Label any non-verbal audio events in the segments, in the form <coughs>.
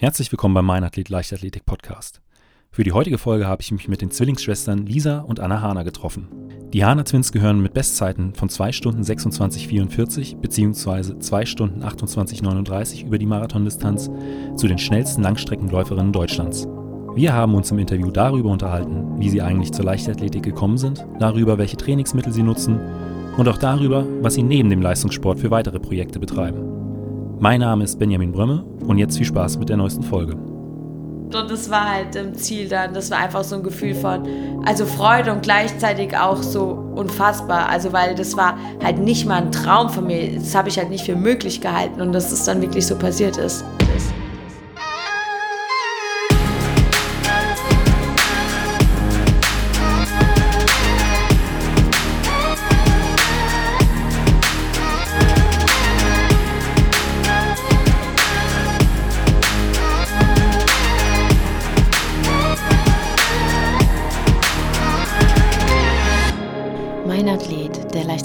Herzlich willkommen beim Mein Athlet Leichtathletik Podcast. Für die heutige Folge habe ich mich mit den Zwillingsschwestern Lisa und Anna Hahner getroffen. Die Hahner Twins gehören mit Bestzeiten von 2 Stunden 26,44 bzw. 2 Stunden 28,39 über die Marathondistanz zu den schnellsten Langstreckenläuferinnen Deutschlands. Wir haben uns im Interview darüber unterhalten, wie sie eigentlich zur Leichtathletik gekommen sind, darüber, welche Trainingsmittel sie nutzen und auch darüber, was sie neben dem Leistungssport für weitere Projekte betreiben. Mein Name ist Benjamin Brömme und jetzt viel Spaß mit der neuesten Folge. Und das war halt im Ziel dann, das war einfach so ein Gefühl von, also Freude und gleichzeitig auch so unfassbar. Also weil das war halt nicht mal ein Traum von mir, das habe ich halt nicht für möglich gehalten und dass es dann wirklich so passiert ist.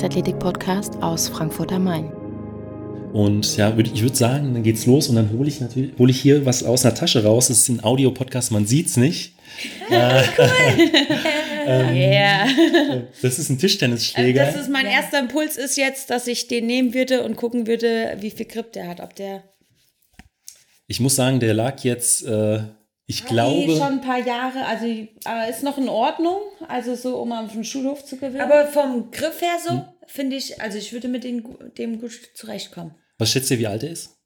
Leichtathletik-Podcast aus Frankfurt am Main. Und ja, ich würde sagen, dann geht's los und dann hole ich natürlich hole ich hier was aus einer Tasche raus. Das ist ein Audio-Podcast, man sieht's nicht. <laughs> äh, <laughs> ähm, yeah. Das ist ein Tischtennisschläger. Das ist mein erster Impuls ist jetzt, dass ich den nehmen würde und gucken würde, wie viel Grip der hat, ob der. Ich muss sagen, der lag jetzt äh, ich glaube. schon ein paar Jahre, also aber ist noch in Ordnung, also so, um auf den Schulhof zu gewinnen. Aber vom Griff her so, hm? Finde ich, also ich würde mit dem, dem gut zurechtkommen. Was schätzt ihr, wie alt er ist?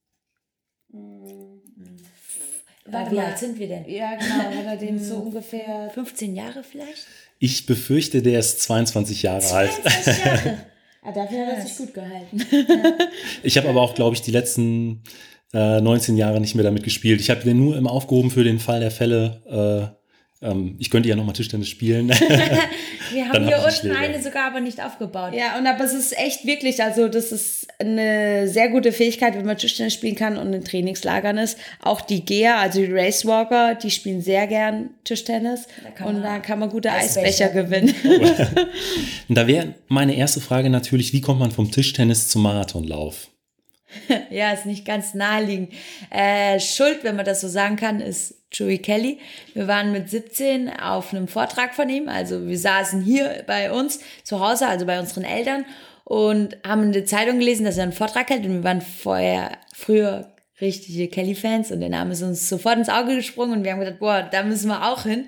Warte, wie alt sind wir denn? Ja, genau, hat er den <laughs> so ungefähr 15 Jahre vielleicht? Ich befürchte, der ist 22 Jahre 22 alt. Jahre. <laughs> ah, dafür hat er sich gut gehalten. <laughs> ich habe aber auch, glaube ich, die letzten äh, 19 Jahre nicht mehr damit gespielt. Ich habe den nur immer aufgehoben für den Fall der Fälle. Äh, ich könnte ja nochmal Tischtennis spielen. <laughs> <laughs> Wir haben hier unten eine sogar aber nicht aufgebaut. Ja, und aber es ist echt wirklich, also das ist eine sehr gute Fähigkeit, wenn man Tischtennis spielen kann und in Trainingslagern ist. Auch die Geher, also die Racewalker, die spielen sehr gern Tischtennis da und da kann man gute Eisbecher, Eisbecher gewinnen. <laughs> und da wäre meine erste Frage natürlich, wie kommt man vom Tischtennis zum Marathonlauf? <laughs> ja, ist nicht ganz naheliegend. Äh, Schuld, wenn man das so sagen kann, ist Joey Kelly. Wir waren mit 17 auf einem Vortrag von ihm. Also wir saßen hier bei uns zu Hause, also bei unseren Eltern und haben in der Zeitung gelesen, dass er einen Vortrag hält. Und wir waren vorher, früher richtige Kelly-Fans und der Name ist uns sofort ins Auge gesprungen und wir haben gedacht, boah, da müssen wir auch hin.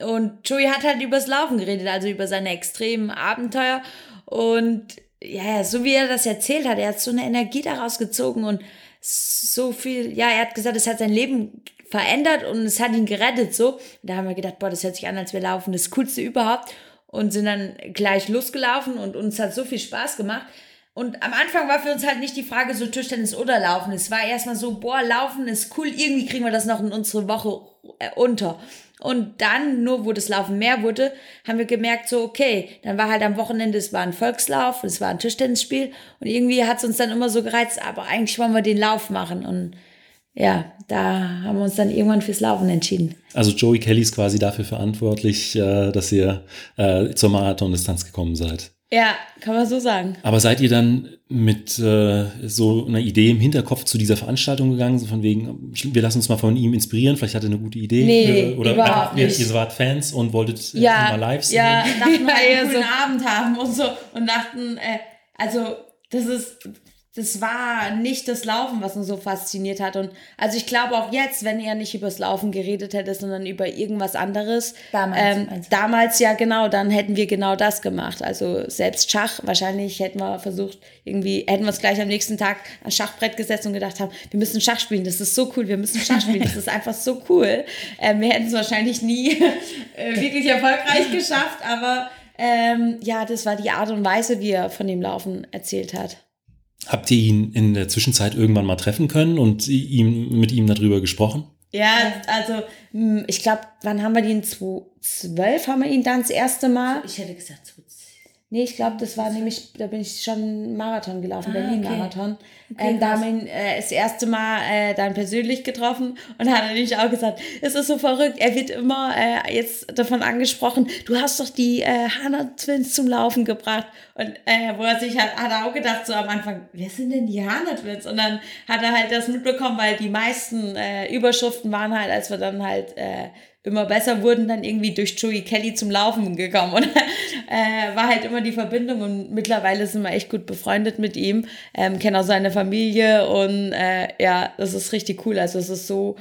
Und Joey hat halt übers Laufen geredet, also über seine extremen Abenteuer und ja, so wie er das erzählt hat, er hat so eine Energie daraus gezogen und so viel, ja, er hat gesagt, es hat sein Leben verändert und es hat ihn gerettet, so. Da haben wir gedacht, boah, das hört sich an, als wir laufen, das Coolste überhaupt und sind dann gleich losgelaufen und uns hat so viel Spaß gemacht. Und am Anfang war für uns halt nicht die Frage so Tischtennis oder Laufen. Es war erstmal so, boah, Laufen ist cool, irgendwie kriegen wir das noch in unsere Woche äh, unter. Und dann, nur wo das Laufen mehr wurde, haben wir gemerkt, so, okay, dann war halt am Wochenende, es war ein Volkslauf, es war ein Tischtennisspiel und irgendwie hat es uns dann immer so gereizt, aber eigentlich wollen wir den Lauf machen und ja, da haben wir uns dann irgendwann fürs Laufen entschieden. Also Joey Kelly ist quasi dafür verantwortlich, äh, dass ihr äh, zur Marathondistanz gekommen seid. Ja, kann man so sagen. Aber seid ihr dann mit äh, so einer Idee im Hinterkopf zu dieser Veranstaltung gegangen, so von wegen, wir lassen uns mal von ihm inspirieren, vielleicht hat er eine gute Idee? Nee, für, oder überhaupt ihr, nicht. ihr wart Fans und wolltet äh, ja, mal live sehen? <laughs> Ja, dachten wir ja, so einen Abend haben und so und dachten, äh, also das ist das war nicht das Laufen, was uns so fasziniert hat. Und also ich glaube auch jetzt, wenn er nicht übers Laufen geredet hätte, sondern über irgendwas anderes. Damals. Ähm, damals ja genau, dann hätten wir genau das gemacht. Also selbst Schach, wahrscheinlich hätten wir versucht, irgendwie, hätten wir uns gleich am nächsten Tag ans Schachbrett gesetzt und gedacht haben, wir müssen Schach spielen, das ist so cool, wir müssen Schach spielen, das ist einfach so cool. Ähm, wir hätten es wahrscheinlich nie <laughs> äh, wirklich erfolgreich geschafft, aber ähm, ja, das war die Art und Weise, wie er von dem Laufen erzählt hat. Habt ihr ihn in der Zwischenzeit irgendwann mal treffen können und ihm, mit ihm darüber gesprochen? Ja, also hm, ich glaube, wann haben wir ihn? 2012 haben wir ihn dann das erste Mal. Ich hätte gesagt Nee, ich glaube, das war nämlich, da bin ich schon Marathon gelaufen, Ah, Berlin-Marathon. Okay, ähm, da haben wir ihn äh, das erste Mal äh, dann persönlich getroffen und hat er nämlich auch gesagt, es ist so verrückt, er wird immer äh, jetzt davon angesprochen, du hast doch die äh, Hannah Twins zum Laufen gebracht. Und äh, wo er sich hat, hat er auch gedacht, so am Anfang, wer sind denn die Hannah Twins? Und dann hat er halt das mitbekommen, weil die meisten äh, Überschriften waren halt, als wir dann halt äh, immer besser wurden, dann irgendwie durch Joey Kelly zum Laufen gekommen. Und <laughs> äh, war halt immer die Verbindung und mittlerweile sind wir echt gut befreundet mit ihm, ähm, kennen auch seine Familie und äh, ja, das ist richtig cool. Also es ist so,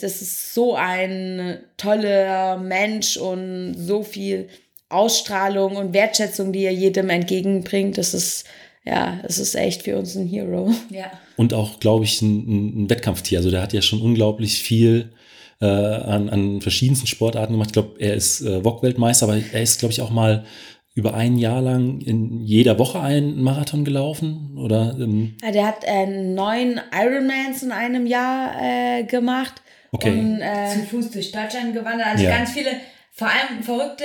das ist so ein toller Mensch und so viel Ausstrahlung und Wertschätzung, die er jedem entgegenbringt. Das ist, ja, es ist echt für uns ein Hero. Ja. Und auch, glaube ich, ein, ein Wettkampftier. Also der hat ja schon unglaublich viel äh, an, an verschiedensten Sportarten gemacht. Ich glaube, er ist äh, Wok-Weltmeister, aber er ist, glaube ich, auch mal über ein Jahr lang in jeder Woche einen Marathon gelaufen. Oder ähm, Ja, der hat äh, neun Ironmans in einem Jahr äh, gemacht. Okay. Und, äh, zu Fuß durch Deutschland gewandert. Also Ja. ganz viele, vor allem verrückte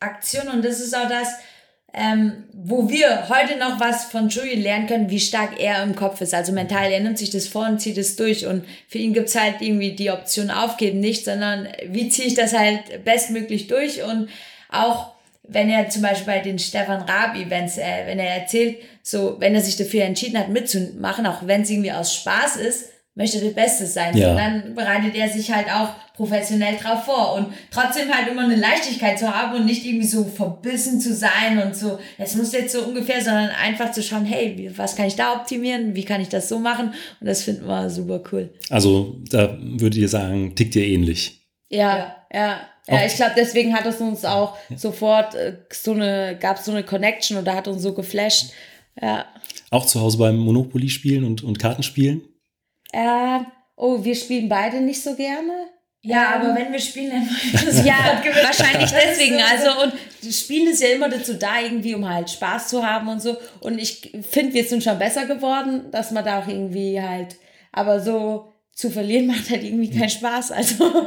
Aktionen und das ist auch das, ähm, wo wir heute noch was von Joey lernen können, wie stark er im Kopf ist. Also mental, er nimmt sich das vor und zieht es durch. Und für ihn gibt's halt irgendwie die Option aufgeben nicht, sondern wie ziehe ich das halt bestmöglich durch und auch wenn er zum Beispiel bei den Stefan Raab-Events, äh, wenn er erzählt, so, wenn er sich dafür entschieden hat, mitzumachen, auch wenn es irgendwie aus Spaß ist, möchte er das Beste sein. Ja. Und dann bereitet er sich halt auch professionell drauf vor und trotzdem halt immer eine Leichtigkeit zu haben und nicht irgendwie so verbissen zu sein und so, das muss jetzt so ungefähr, sondern einfach zu schauen, hey, was kann ich da optimieren, wie kann ich das so machen und das finden wir super cool. also da würdet ihr sagen, tickt ihr ähnlich. Ja, Ja. ja. Ja, ich glaube, deswegen hat es uns auch sofort äh, so eine, gab es so eine Connection oder hat uns so geflasht. Ja. Auch zu Hause beim Monopoly spielen und, und Kartenspielen? Äh, oh, wir spielen beide nicht so gerne. Ja, Ähm, aber wenn wir spielen, dann das <laughs> Ja, sofort gewinnen. wahrscheinlich deswegen. so- Also, und das Spielen ist ja immer dazu da, irgendwie, um halt Spaß zu haben und so. Und ich finde, wir sind schon besser geworden, dass man da auch irgendwie halt, aber so zu verlieren <laughs> macht halt irgendwie keinen Spaß. Also, <laughs>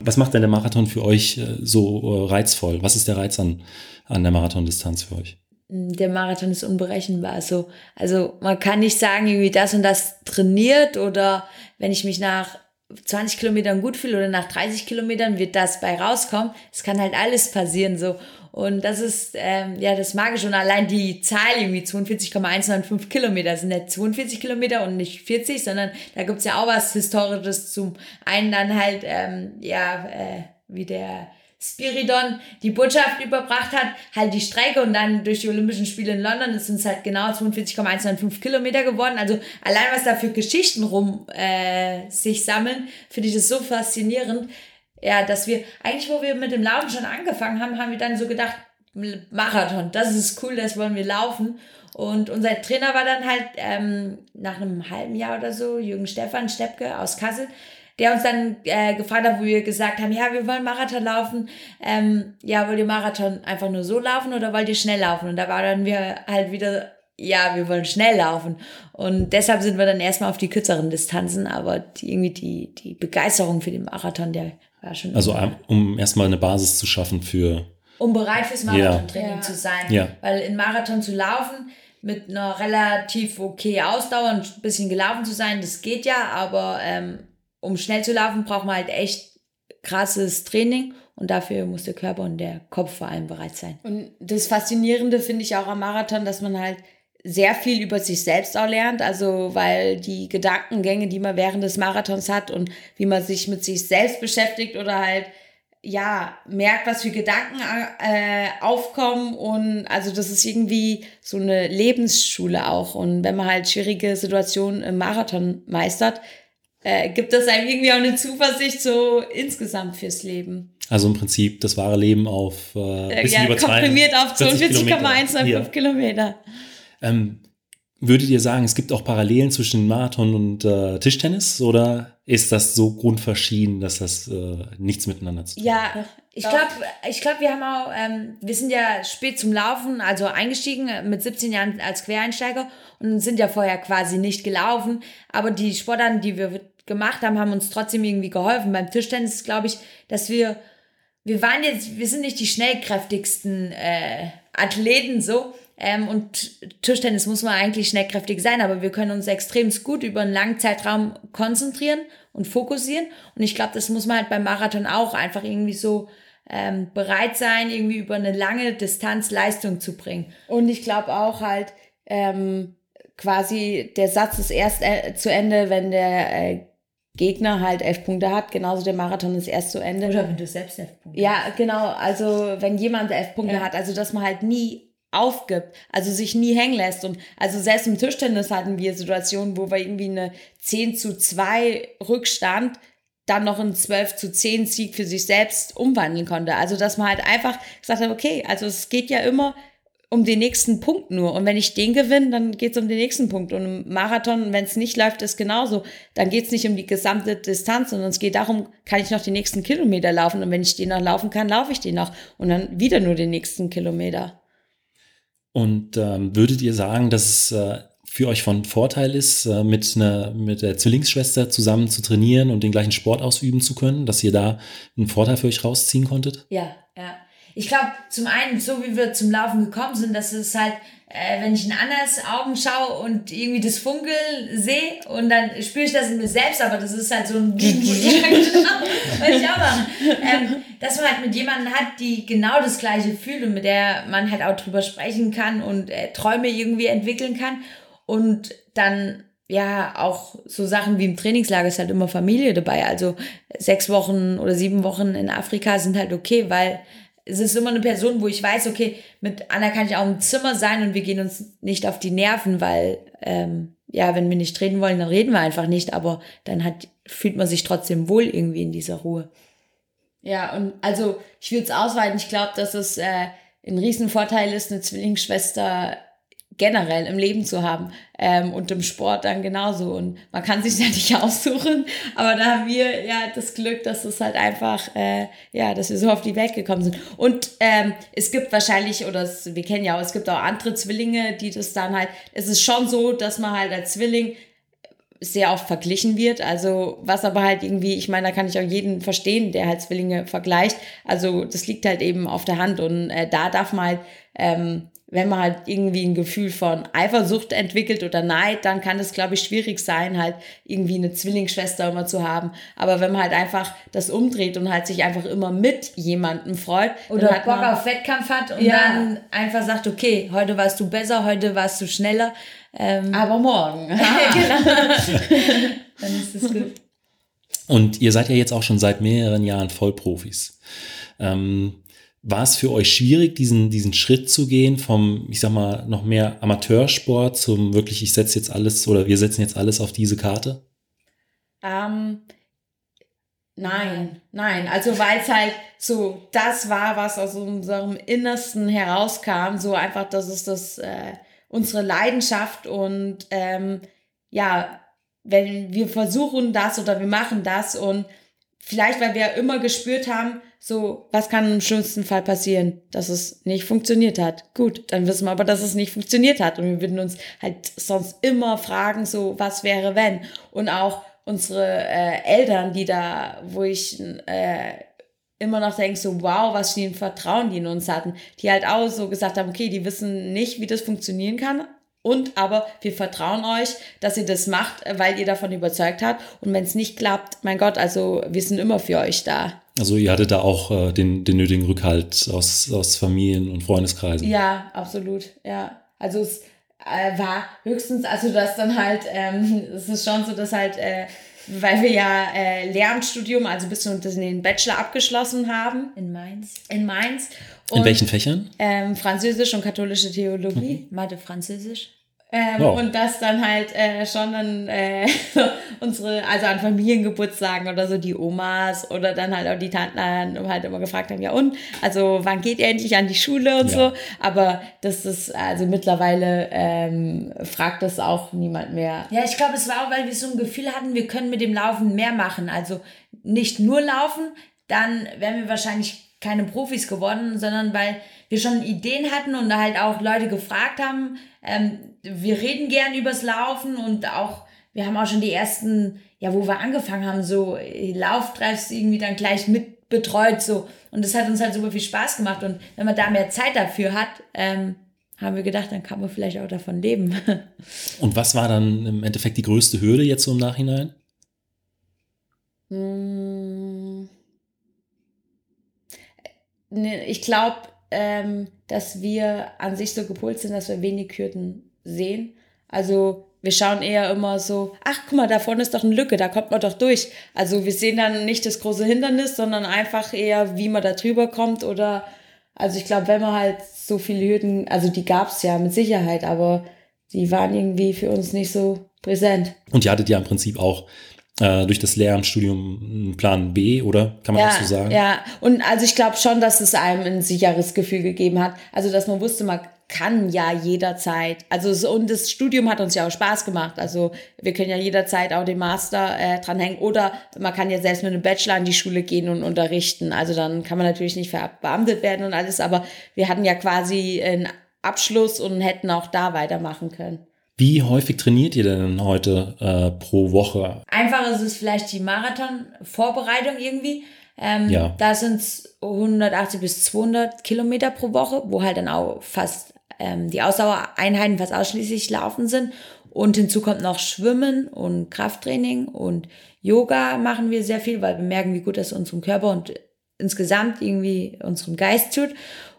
Was macht denn der Marathon für euch äh, so äh, reizvoll? Was ist der Reiz an, an der Marathondistanz für euch? Der Marathon ist unberechenbar. So, also man kann nicht sagen, irgendwie das und das trainiert oder wenn ich mich nach 20 Kilometern gut fühle oder nach 30 Kilometern wird das bei rauskommen. Es kann halt alles passieren so. Und das ist ähm, ja das Magische. Und allein die Zahl irgendwie 42,195 Kilometer sind nicht 42 Kilometer und nicht 40, sondern da gibt's ja auch was Historisches zum einen dann halt, ähm, ja, äh, wie der Spiridon die Botschaft überbracht hat, halt die Strecke und dann durch die Olympischen Spiele in London ist uns halt genau 42,195 Kilometer geworden. Also allein was da für Geschichten rum äh, sich sammeln, finde ich das so faszinierend. Ja, dass wir, eigentlich wo wir mit dem Laufen schon angefangen haben, haben wir dann so gedacht, Marathon, das ist cool, das wollen wir laufen. Und unser Trainer war dann halt ähm, nach einem halben Jahr oder so, Jürgen Stefan Steppke aus Kassel, der uns dann äh, gefragt hat, wo wir gesagt haben, ja, wir wollen Marathon laufen. Ähm, ja, wollt ihr Marathon einfach nur so laufen oder wollt ihr schnell laufen? Und da war dann wir halt wieder, ja, wir wollen schnell laufen. Und deshalb sind wir dann erstmal auf die kürzeren Distanzen, aber die, irgendwie die, die Begeisterung für den Marathon, der war schon Also um- um erstmal eine Basis zu schaffen für, um bereit fürs Marathontraining Ja. zu sein. Ja. Weil in Marathon zu laufen, mit einer relativ okay Ausdauer und ein bisschen gelaufen zu sein, das geht ja, aber ähm, um schnell zu laufen, braucht man halt echt krasses Training und dafür muss der Körper und der Kopf vor allem bereit sein. Und das Faszinierende finde ich auch am Marathon, dass man halt sehr viel über sich selbst auch lernt. Also, weil die Gedankengänge, die man während des Marathons hat und wie man sich mit sich selbst beschäftigt oder halt, ja, merkt, was für Gedanken äh, aufkommen. Und also, das ist irgendwie so eine Lebensschule auch. Und wenn man halt schwierige Situationen im Marathon meistert, äh, gibt das einem irgendwie auch eine Zuversicht so insgesamt fürs Leben. also im Prinzip das wahre Leben auf äh, bisschen ja, komprimiert auf 40 Kilometer. 42,195 Ja. Kilometer. Ähm, würdet ihr sagen, es gibt auch Parallelen zwischen Marathon und äh, Tischtennis oder ist das so grundverschieden, dass das äh, nichts miteinander zu tun hat? Ja, Ich glaube, ich glaub, wir haben auch, ähm, wir sind ja spät zum Laufen, also eingestiegen äh, mit 17 Jahren als Quereinsteiger und sind ja vorher quasi nicht gelaufen. Aber die Sportarten, die wir gemacht haben, haben uns trotzdem irgendwie geholfen. Beim Tischtennis glaube ich, dass wir wir waren jetzt, wir sind nicht die schnellkräftigsten äh, Athleten so. Ähm, und Tischtennis muss man eigentlich schnellkräftig sein, aber wir können uns extrem gut über einen langen Zeitraum konzentrieren und fokussieren. Und ich glaube, das muss man halt beim Marathon auch einfach irgendwie so ähm, bereit sein, irgendwie über eine lange Distanz Leistung zu bringen. Und ich glaube auch halt, ähm, quasi der Satz ist erst äh, zu Ende, wenn der äh, Gegner halt elf Punkte hat, genauso der Marathon ist erst zu Ende. Oder wenn du selbst elf Punkte Ja, genau, also wenn jemand elf Punkte ja. hat, also dass man halt nie aufgibt, also sich nie hängen lässt. Und also selbst im Tischtennis hatten wir Situationen, wo wir irgendwie eine 10 zu 2 Rückstand dann noch einen 12 zu 10 Sieg für sich selbst umwandeln konnte. Also dass man halt einfach gesagt hat, okay, also es geht ja immer um den nächsten Punkt nur. Und wenn ich den gewinne, dann geht es um den nächsten Punkt. Und im Marathon, wenn es nicht läuft, ist genauso. Dann geht es nicht um die gesamte Distanz, sondern es geht darum, kann ich noch die nächsten Kilometer laufen. Und wenn ich den noch laufen kann, laufe ich den noch. Und dann wieder nur den nächsten Kilometer. Und ähm, würdet ihr sagen, dass es äh, für euch von Vorteil ist, äh, mit, einer, mit der Zwillingsschwester zusammen zu trainieren und den gleichen Sport ausüben zu können, dass ihr da einen Vorteil für euch rausziehen konntet? Ja, ja. Ich glaube, zum einen, so wie wir zum Laufen gekommen sind, dass es halt, äh, wenn ich in Annas Augen schaue und irgendwie das Funkel sehe und dann spüre ich das in mir selbst, aber das ist halt so ein ja, <laughs> genau, ich auch machen. Ähm, dass man halt mit jemandem hat, die genau das Gleiche fühlt und mit der man halt auch drüber sprechen kann und äh, Träume irgendwie entwickeln kann und dann ja, auch so Sachen wie im Trainingslager ist halt immer Familie dabei. Also sechs Wochen oder sieben Wochen in Afrika sind halt okay, weil es ist immer eine Person, wo ich weiß, okay, mit Anna kann ich auch im Zimmer sein und wir gehen uns nicht auf die Nerven, weil ähm, ja, wenn wir nicht reden wollen, dann reden wir einfach nicht, aber dann hat, fühlt man sich trotzdem wohl irgendwie in dieser Ruhe. Ja, und also ich würde es ausweiten, ich glaube, dass es äh, ein Riesenvorteil ist, eine Zwillingsschwester generell im Leben zu haben ähm, und im Sport dann genauso. Und man kann sich <laughs> ja nicht aussuchen, aber da haben wir ja das Glück, dass es halt einfach, äh, ja, dass wir so auf die Welt gekommen sind. Und ähm, es gibt wahrscheinlich, oder es, wir kennen ja auch, es gibt auch andere Zwillinge, die das dann halt, es ist schon so, dass man halt als Zwilling sehr oft verglichen wird. Also was aber halt irgendwie, ich meine, da kann ich auch jeden verstehen, der halt Zwillinge vergleicht. Also das liegt halt eben auf der Hand und äh, da darf man halt ähm, wenn man halt irgendwie ein Gefühl von Eifersucht entwickelt oder Neid, dann kann es, glaube ich, schwierig sein, halt irgendwie eine Zwillingsschwester immer zu haben. Aber wenn man halt einfach das umdreht und halt sich einfach immer mit jemandem freut. Oder Bock man, auf Wettkampf hat und ja. dann einfach sagt, okay, heute warst du besser, heute warst du schneller. Ähm, aber morgen. <laughs> genau. dann ist es gut. Und ihr seid ja jetzt auch schon seit mehreren Jahren Vollprofis. Ähm, war es für euch schwierig, diesen, diesen Schritt zu gehen vom, ich sag mal, noch mehr Amateursport zum wirklich, ich setze jetzt alles oder wir setzen jetzt alles auf diese Karte? Ähm, nein, nein. Also weil es halt so das war, was aus unserem Innersten herauskam, so einfach, das ist das äh, unsere Leidenschaft und ähm, ja, wenn wir versuchen das oder wir machen das und vielleicht, weil wir immer gespürt haben, so, was kann im schlimmsten Fall passieren? Dass es nicht funktioniert hat. Gut, dann wissen wir aber, dass es nicht funktioniert hat. Und wir würden uns halt sonst immer fragen, so, was wäre wenn? Und auch unsere äh, Eltern, die da, wo ich äh, immer noch denke, so, wow, was für ein Vertrauen die in uns hatten, die halt auch so gesagt haben, okay, die wissen nicht, wie das funktionieren kann, und aber wir vertrauen euch, dass ihr das macht, weil ihr davon überzeugt habt. Und wenn es nicht klappt, mein Gott, also wir sind immer für euch da. Also ihr hattet da auch äh, den, den nötigen Rückhalt aus, aus Familien und Freundeskreisen. Ja, absolut. Ja. Also es äh, war höchstens, also das dann halt, ähm, <laughs> es ist schon so, dass halt, äh, weil wir ja äh, Lehramtsstudium, also bis zu den Bachelor abgeschlossen haben. In Mainz. In Mainz. Und, In welchen Fächern? Ähm, Französisch und katholische Theologie. Mhm. Mathe, Französisch. Ähm, wow. Und das dann halt äh, schon dann äh, <laughs> unsere, also an Familiengeburtstagen oder so die Omas oder dann halt auch die Tanten halt immer gefragt haben, ja und, also wann geht ihr endlich an die Schule und ja. so. Aber das ist, also mittlerweile ähm, fragt das auch niemand mehr. Ja, ich glaube, es war auch, weil wir so ein Gefühl hatten, wir können mit dem Laufen mehr machen. Also nicht nur laufen, dann wären wir wahrscheinlich keine Profis geworden, sondern weil wir schon Ideen hatten und da halt auch Leute gefragt haben, ähm, wir reden gern übers Laufen und auch, wir haben auch schon die ersten, ja, wo wir angefangen haben, so Lauftreffs irgendwie dann gleich mit betreut so. Und das hat uns halt super viel Spaß gemacht. Und wenn man da mehr Zeit dafür hat, ähm, haben wir gedacht, dann kann man vielleicht auch davon leben. <laughs> Und was war dann im Endeffekt die größte Hürde jetzt so im Nachhinein? Hm. Ne, ich glaube, ähm, dass wir an sich so gepolt sind, dass wir wenig Hürden sehen. Also wir schauen eher immer so, ach guck mal, da vorne ist doch eine Lücke, da kommt man doch durch. Also wir sehen dann nicht das große Hindernis, sondern einfach eher, wie man da drüber kommt oder, also ich glaube, wenn man halt so viele Hürden, also die gab es ja mit Sicherheit, aber die waren irgendwie für uns nicht so präsent. Und ihr hattet ja im Prinzip auch äh, durch das Lehramtsstudium Plan B, oder? Kann man ja, das so sagen? Ja, und also ich glaube schon, dass es einem ein sicheres Gefühl gegeben hat. Also, dass man wusste, man kann ja jederzeit. Also, so, und das Studium hat uns ja auch Spaß gemacht. Also, wir können ja jederzeit auch den Master äh, dranhängen. Oder man kann ja selbst mit einem Bachelor in die Schule gehen und unterrichten. Also, dann kann man natürlich nicht verbeamtet werden und alles. Aber wir hatten ja quasi einen Abschluss und hätten auch da weitermachen können. Wie häufig trainiert ihr denn heute äh, pro Woche? Einfach ist es vielleicht die Marathon-Vorbereitung irgendwie. Ähm, Ja. Da sind es 180 bis 200 Kilometer pro Woche, wo halt dann auch fast ähm, die Ausdauereinheiten fast ausschließlich Laufen sind. Und hinzu kommt noch Schwimmen und Krafttraining und Yoga machen wir sehr viel, weil wir merken, wie gut das unserem Körper und insgesamt irgendwie unserem Geist tut.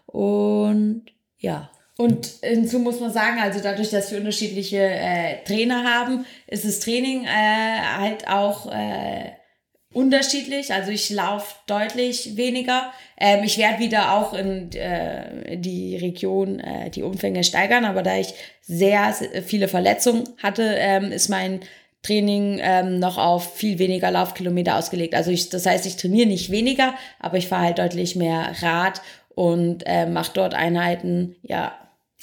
Und ja. Und hinzu muss man sagen, also dadurch, dass wir unterschiedliche äh, Trainer haben, ist das Training äh, halt auch äh, unterschiedlich. Also ich laufe deutlich weniger. Ähm, ich werde wieder auch in äh, die Region äh, die Umfänge steigern, aber da ich sehr se- viele Verletzungen hatte, ähm, ist mein Training ähm, noch auf viel weniger Laufkilometer ausgelegt. Also ich, das heißt, ich trainiere nicht weniger, aber ich fahre halt deutlich mehr Rad und äh, mache dort Einheiten, ja,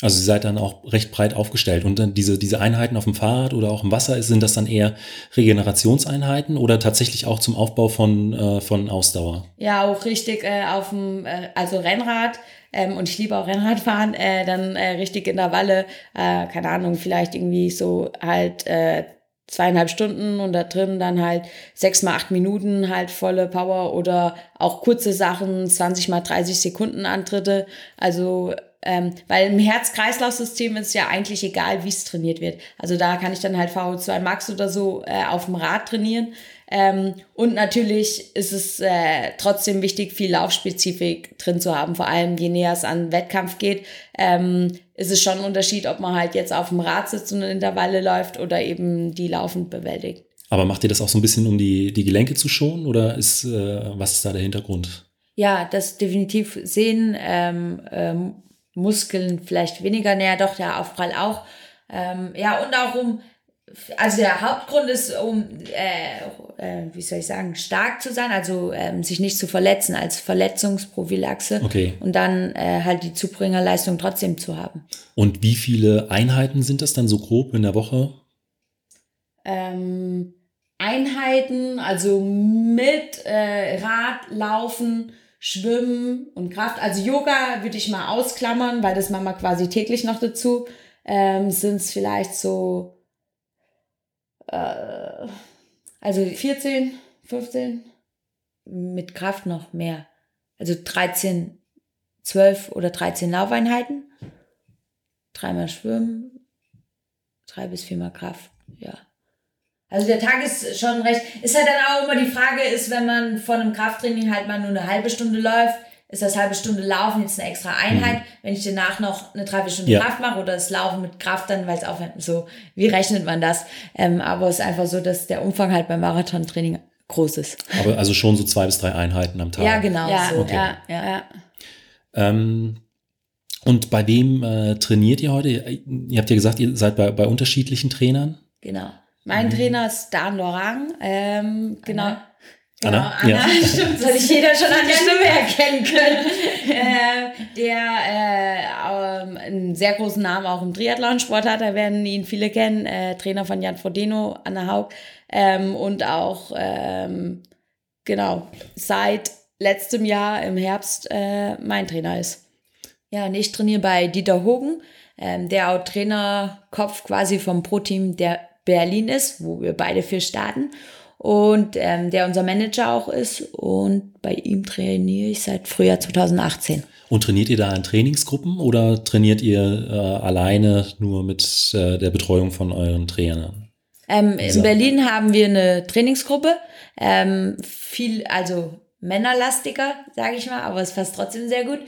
Also ihr seid dann auch recht breit aufgestellt. Und dann diese, diese Einheiten auf dem Fahrrad oder auch im Wasser, sind das dann eher Regenerationseinheiten oder tatsächlich auch zum Aufbau von, äh, von Ausdauer? Ja, auch richtig äh, auf dem, äh, also Rennrad. Ähm, und ich liebe auch Rennradfahren, äh, dann äh, richtig in der Walle, äh, keine Ahnung, vielleicht irgendwie so halt äh, zweieinhalb Stunden und da drin dann halt sechs mal acht Minuten halt volle Power oder auch kurze Sachen, 20 mal 30 Sekunden Antritte. Also, ähm, weil im Herz-Kreislauf-System ist ja eigentlich egal, wie es trainiert wird. Also da kann ich dann halt VO2 Max oder so äh, auf dem Rad trainieren. Ähm, und natürlich ist es äh, trotzdem wichtig, viel Laufspezifik drin zu haben. Vor allem, je näher es an Wettkampf geht, ähm, ist es schon ein Unterschied, ob man halt jetzt auf dem Rad sitzt und in Intervalle läuft oder eben die laufend bewältigt. Aber macht ihr das auch so ein bisschen, um die, die Gelenke zu schonen oder ist, äh, was ist da der Hintergrund? Ja, das definitiv sehen. Ähm, ähm, Muskeln vielleicht weniger näher, doch der Aufprall auch. Ähm, ja, und auch um, also der Hauptgrund ist, um, äh, äh, wie soll ich sagen, stark zu sein, also ähm, sich nicht zu verletzen als Verletzungsprophylaxe Okay. und dann äh, halt die Zubringerleistung trotzdem zu haben. Und wie viele Einheiten sind das dann so grob in der Woche? ähm, Einheiten, also mit äh, Rad, Laufen, Schwimmen und Kraft. Also Yoga würde ich mal ausklammern, weil das machen wir quasi täglich noch dazu. Ähm, Sind es vielleicht so äh, also 14, 15? Mit Kraft noch mehr. Also 13, 12 oder 13 Laufeinheiten. Dreimal Schwimmen, drei bis viermal Kraft, ja. Also der Tag ist schon recht. Ist halt dann auch immer die Frage, ist, wenn man von einem Krafttraining halt mal nur eine halbe Stunde läuft, ist das halbe Stunde Laufen jetzt eine extra Einheit. Wenn ich danach noch eine Dreiviertelstunde Ja. Kraft mache oder das Laufen mit Kraft dann, weil es aufhört, so, wie rechnet man das? Ähm, aber es ist einfach so, dass der Umfang halt beim Marathontraining groß ist. Aber also schon so zwei bis drei Einheiten am Tag. Ja, genau. Ja, so. okay. ja, Ja. ja. Ähm, und bei wem äh, trainiert ihr heute? Ihr habt ja gesagt, ihr seid bei, bei unterschiedlichen Trainern. Genau. Mein Trainer ist Dan Lorang. Ähm, genau. Anna? Genau, Anna? Ja. <laughs> stimmt. Das hätte ich jeder schon an der Stimme erkennen können. äh, der äh, ähm, einen sehr großen Namen auch im Triathlonsport hat. Da werden ihn viele kennen. Äh, Trainer von Jan Frodeno, Anna Haug. Ähm, und auch, ähm, genau, seit letztem Jahr im Herbst äh, mein Trainer ist. Ja, und ich trainiere bei Dieter Hogen, ähm, der auch Trainerkopf quasi vom Pro-Team der Berlin ist, wo wir beide für starten. Und ähm, der unser Manager auch ist. Und bei ihm trainiere ich seit Frühjahr 2018. Und trainiert ihr da in Trainingsgruppen oder trainiert ihr äh, alleine nur mit äh, der Betreuung von euren Trainern? Ähm, in Berlin haben wir eine Trainingsgruppe, ähm, viel, also männerlastiger, sage ich mal, aber es passt trotzdem sehr gut.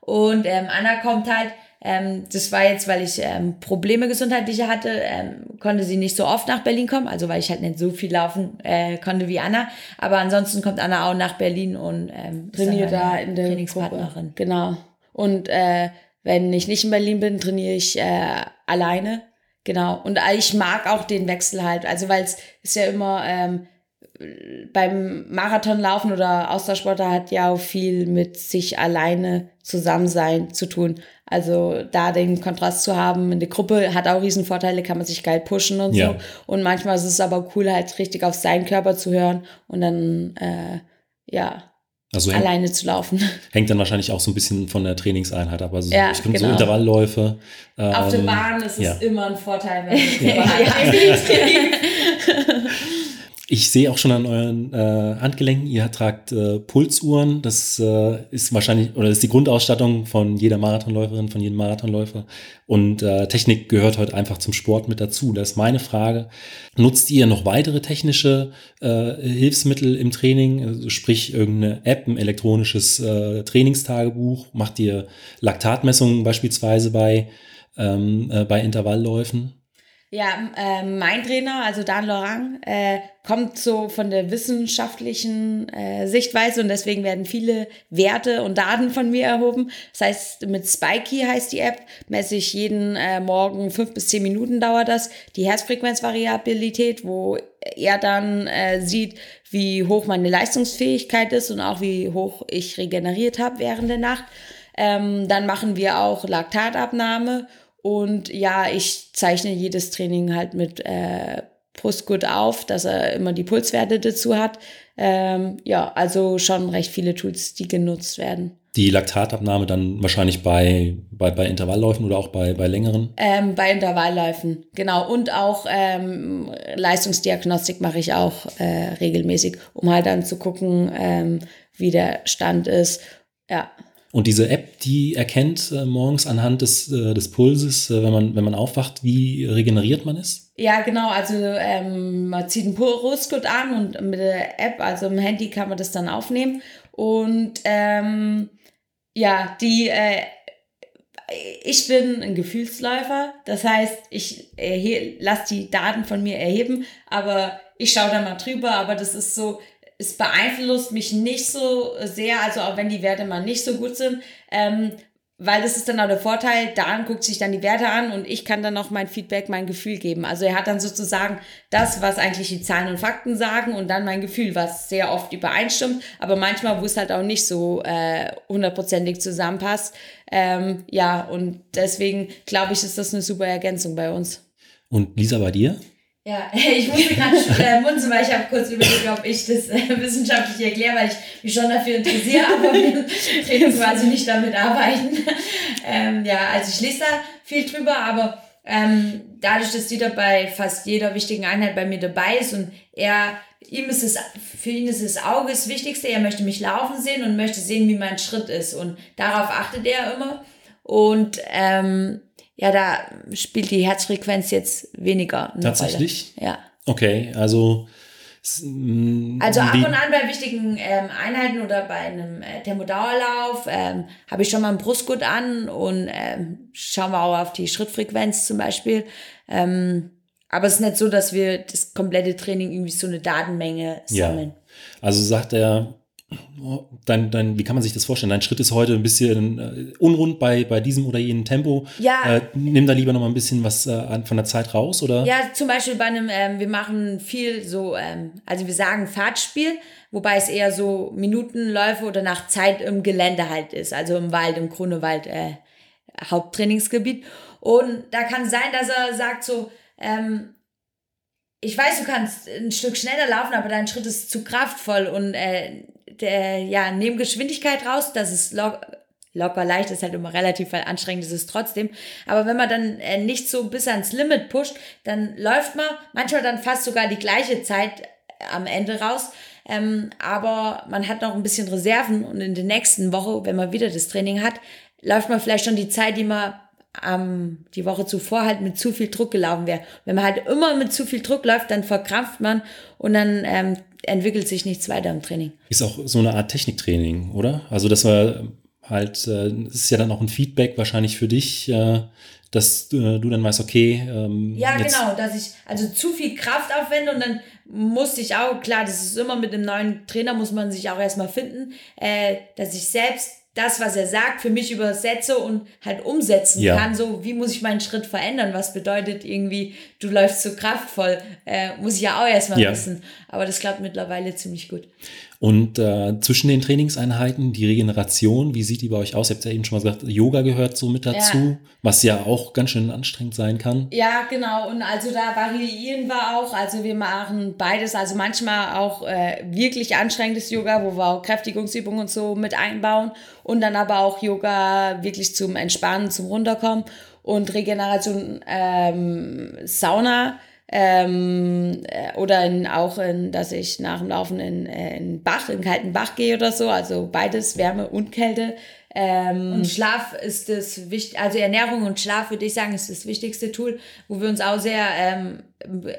Und ähm, Anna kommt halt ähm, das war jetzt, weil ich ähm, Probleme gesundheitliche hatte, ähm, konnte sie nicht so oft nach Berlin kommen, also weil ich halt nicht so viel laufen äh, konnte wie Anna. Aber ansonsten kommt Anna auch nach Berlin und ähm, trainiert da in der Trainingspartnerin. Gruppe. Genau. Und äh, wenn ich nicht in Berlin bin, trainiere ich äh, alleine. Genau. Und ich mag auch den Wechsel halt. Also weil es ist ja immer ähm, beim Marathonlaufen oder Austauschsportler hat ja auch viel mit sich alleine zusammen sein zu tun. Also da den Kontrast zu haben in der Gruppe hat auch riesen Vorteile, kann man sich geil pushen und ja. so. Und manchmal ist es aber cool, halt richtig auf seinen Körper zu hören und dann äh, ja also alleine zu laufen. <laughs> Hängt dann wahrscheinlich auch so ein bisschen von der Trainingseinheit ab. Also ja, ich genau. so Intervallläufe. Ähm, auf der ähm, Bahn ist ja. es immer ein Vorteil, wenn <laughs> du ja. <laughs> Ich sehe auch schon an euren äh, Handgelenken, ihr tragt äh, Pulsuhren. Das äh, ist wahrscheinlich, oder ist die Grundausstattung von jeder Marathonläuferin, von jedem Marathonläufer. Und äh, Technik gehört heute einfach zum Sport mit dazu. Das ist meine Frage. Nutzt ihr noch weitere technische äh, Hilfsmittel im Training? Also sprich irgendeine App, ein elektronisches äh, Trainingstagebuch? Macht ihr Laktatmessungen beispielsweise bei, ähm, äh, bei Intervallläufen? Ja, äh, mein Trainer, also Dan Lorang, äh, kommt so von der wissenschaftlichen äh, Sichtweise und deswegen werden viele Werte und Daten von mir erhoben. Das heißt, mit Spikey heißt die App, messe ich jeden äh, Morgen fünf bis zehn Minuten dauert das, die Herzfrequenzvariabilität, wo er dann äh, sieht, wie hoch meine Leistungsfähigkeit ist und auch wie hoch ich regeneriert habe während der Nacht. Ähm, dann machen wir auch Laktatabnahme und ja, ich zeichne jedes Training halt mit äh, Brustgurt auf, dass er immer die Pulswerte dazu hat. Ähm, ja, also schon recht viele Tools, die genutzt werden. Die Laktatabnahme dann wahrscheinlich bei, bei, bei Intervallläufen oder auch bei, bei längeren? Ähm, bei Intervallläufen, genau. Und auch ähm, Leistungsdiagnostik mache ich auch äh, regelmäßig, um halt dann zu gucken, ähm, wie der Stand ist. Ja. Und diese App, die erkennt äh, morgens anhand des, äh, des Pulses, äh, wenn, man, wenn man aufwacht, wie regeneriert man ist? Ja, genau. Also ähm, man zieht einen Pulsgurt an und mit der App, also im Handy, kann man das dann aufnehmen. Und ähm, ja, die, äh, ich bin ein Gefühlsläufer. Das heißt, ich lasse die Daten von mir erheben, aber ich schaue da mal drüber. Aber das ist so, es beeinflusst mich nicht so sehr, also auch wenn die Werte mal nicht so gut sind, ähm, weil das ist dann auch der Vorteil, Dan guckt sich dann die Werte an und ich kann dann noch mein Feedback, mein Gefühl geben. Also er hat dann sozusagen das, was eigentlich die Zahlen und Fakten sagen und dann mein Gefühl, was sehr oft übereinstimmt, aber manchmal, wo es halt auch nicht so äh, hundertprozentig zusammenpasst. Ähm, ja, und deswegen glaube ich, ist das eine super Ergänzung bei uns. Und Lisa, bei dir? Ja, <laughs> ich musste gerade äh, munzen, weil ich habe kurz überlegt, ob ich das äh, <laughs> wissenschaftlich erkläre, weil ich mich schon dafür interessiere, aber <laughs> wir reden quasi nicht damit arbeiten. Ähm, ja, also ich lese da viel drüber, aber ähm, dadurch, dass Dieter bei fast jeder wichtigen Einheit bei mir dabei ist und er, ihm ist es, für ihn ist das Auge das Wichtigste, er möchte mich laufen sehen und möchte sehen, wie mein Schritt ist und darauf achtet er immer und ähm, ja, da spielt die Herzfrequenz jetzt weniger. Tatsächlich? Rolle. Ja. Okay, also. Also ab und an bei wichtigen ähm, Einheiten oder bei einem äh, Thermodauerlauf ähm, habe ich schon mal einen Brustgurt an und ähm, schauen wir auch auf die Schrittfrequenz zum Beispiel. Ähm, aber es ist nicht so, dass wir das komplette Training irgendwie so eine Datenmenge sammeln. Ja. Also sagt er, dein, dein, wie kann man sich das vorstellen? Dein Schritt ist heute ein bisschen äh, unrund bei, bei diesem oder jenem Tempo. Ja. Äh, nimm da lieber noch mal ein bisschen was äh, von der Zeit raus, oder? Ja, zum Beispiel bei einem, ähm, wir machen viel so, ähm, also wir sagen Fahrtspiel, wobei es eher so Minutenläufe oder nach Zeit im Gelände halt ist, also im Wald, im Grunewald, äh, Haupttrainingsgebiet. Und da kann sein, dass er sagt so, ähm, ich weiß, du kannst ein Stück schneller laufen, aber dein Schritt ist zu kraftvoll und äh, der, ja, nehmen Geschwindigkeit raus, das ist lock, locker leicht, ist halt immer relativ weil anstrengend ist es trotzdem. Aber wenn man dann äh, nicht so bis ans Limit pusht, dann läuft man manchmal dann fast sogar die gleiche Zeit am Ende raus. Ähm, aber man hat noch ein bisschen Reserven und in der nächsten Woche, wenn man wieder das Training hat, läuft man vielleicht schon die Zeit, die man ähm, die Woche zuvor halt mit zu viel Druck gelaufen wäre. Wenn man halt immer mit zu viel Druck läuft, dann verkrampft man und dann ähm, entwickelt sich nichts weiter im Training. Ist auch so eine Art Techniktraining, oder? Also das war halt, äh, ist ja dann auch ein Feedback wahrscheinlich für dich, äh, dass äh, du dann weißt, okay. Ähm, ja, genau, dass ich also zu viel Kraft aufwende und dann musste ich auch, klar, das ist immer mit einem neuen Trainer, muss man sich auch erstmal finden, äh, dass ich selbst das, was er sagt, für mich übersetze und halt umsetzen ja. kann. So, wie muss ich meinen Schritt verändern? Was bedeutet irgendwie, du läufst so kraftvoll? Äh, muss ich ja auch erstmal ja. wissen. Aber das klappt mittlerweile ziemlich gut. Und äh, zwischen den Trainingseinheiten, die Regeneration, wie sieht die bei euch aus? Ihr habt ja eben schon mal gesagt, Yoga gehört so mit dazu, ja. was ja auch ganz schön anstrengend sein kann. Ja, genau. Und also da variieren wir auch. Also wir machen beides. Also manchmal auch äh, wirklich anstrengendes Yoga, wo wir auch Kräftigungsübungen und so mit einbauen. Und dann aber auch Yoga wirklich zum Entspannen, zum Runterkommen. Und Regeneration, ähm, Sauna ähm, äh, oder in, auch, in, dass ich nach dem Laufen in, äh, in Bach, in kalten Bach gehe oder so. Also beides, Wärme und Kälte. Ähm, und Schlaf ist das wichtig, also Ernährung und Schlaf würde ich sagen, ist das wichtigste Tool, wo wir uns auch sehr ähm,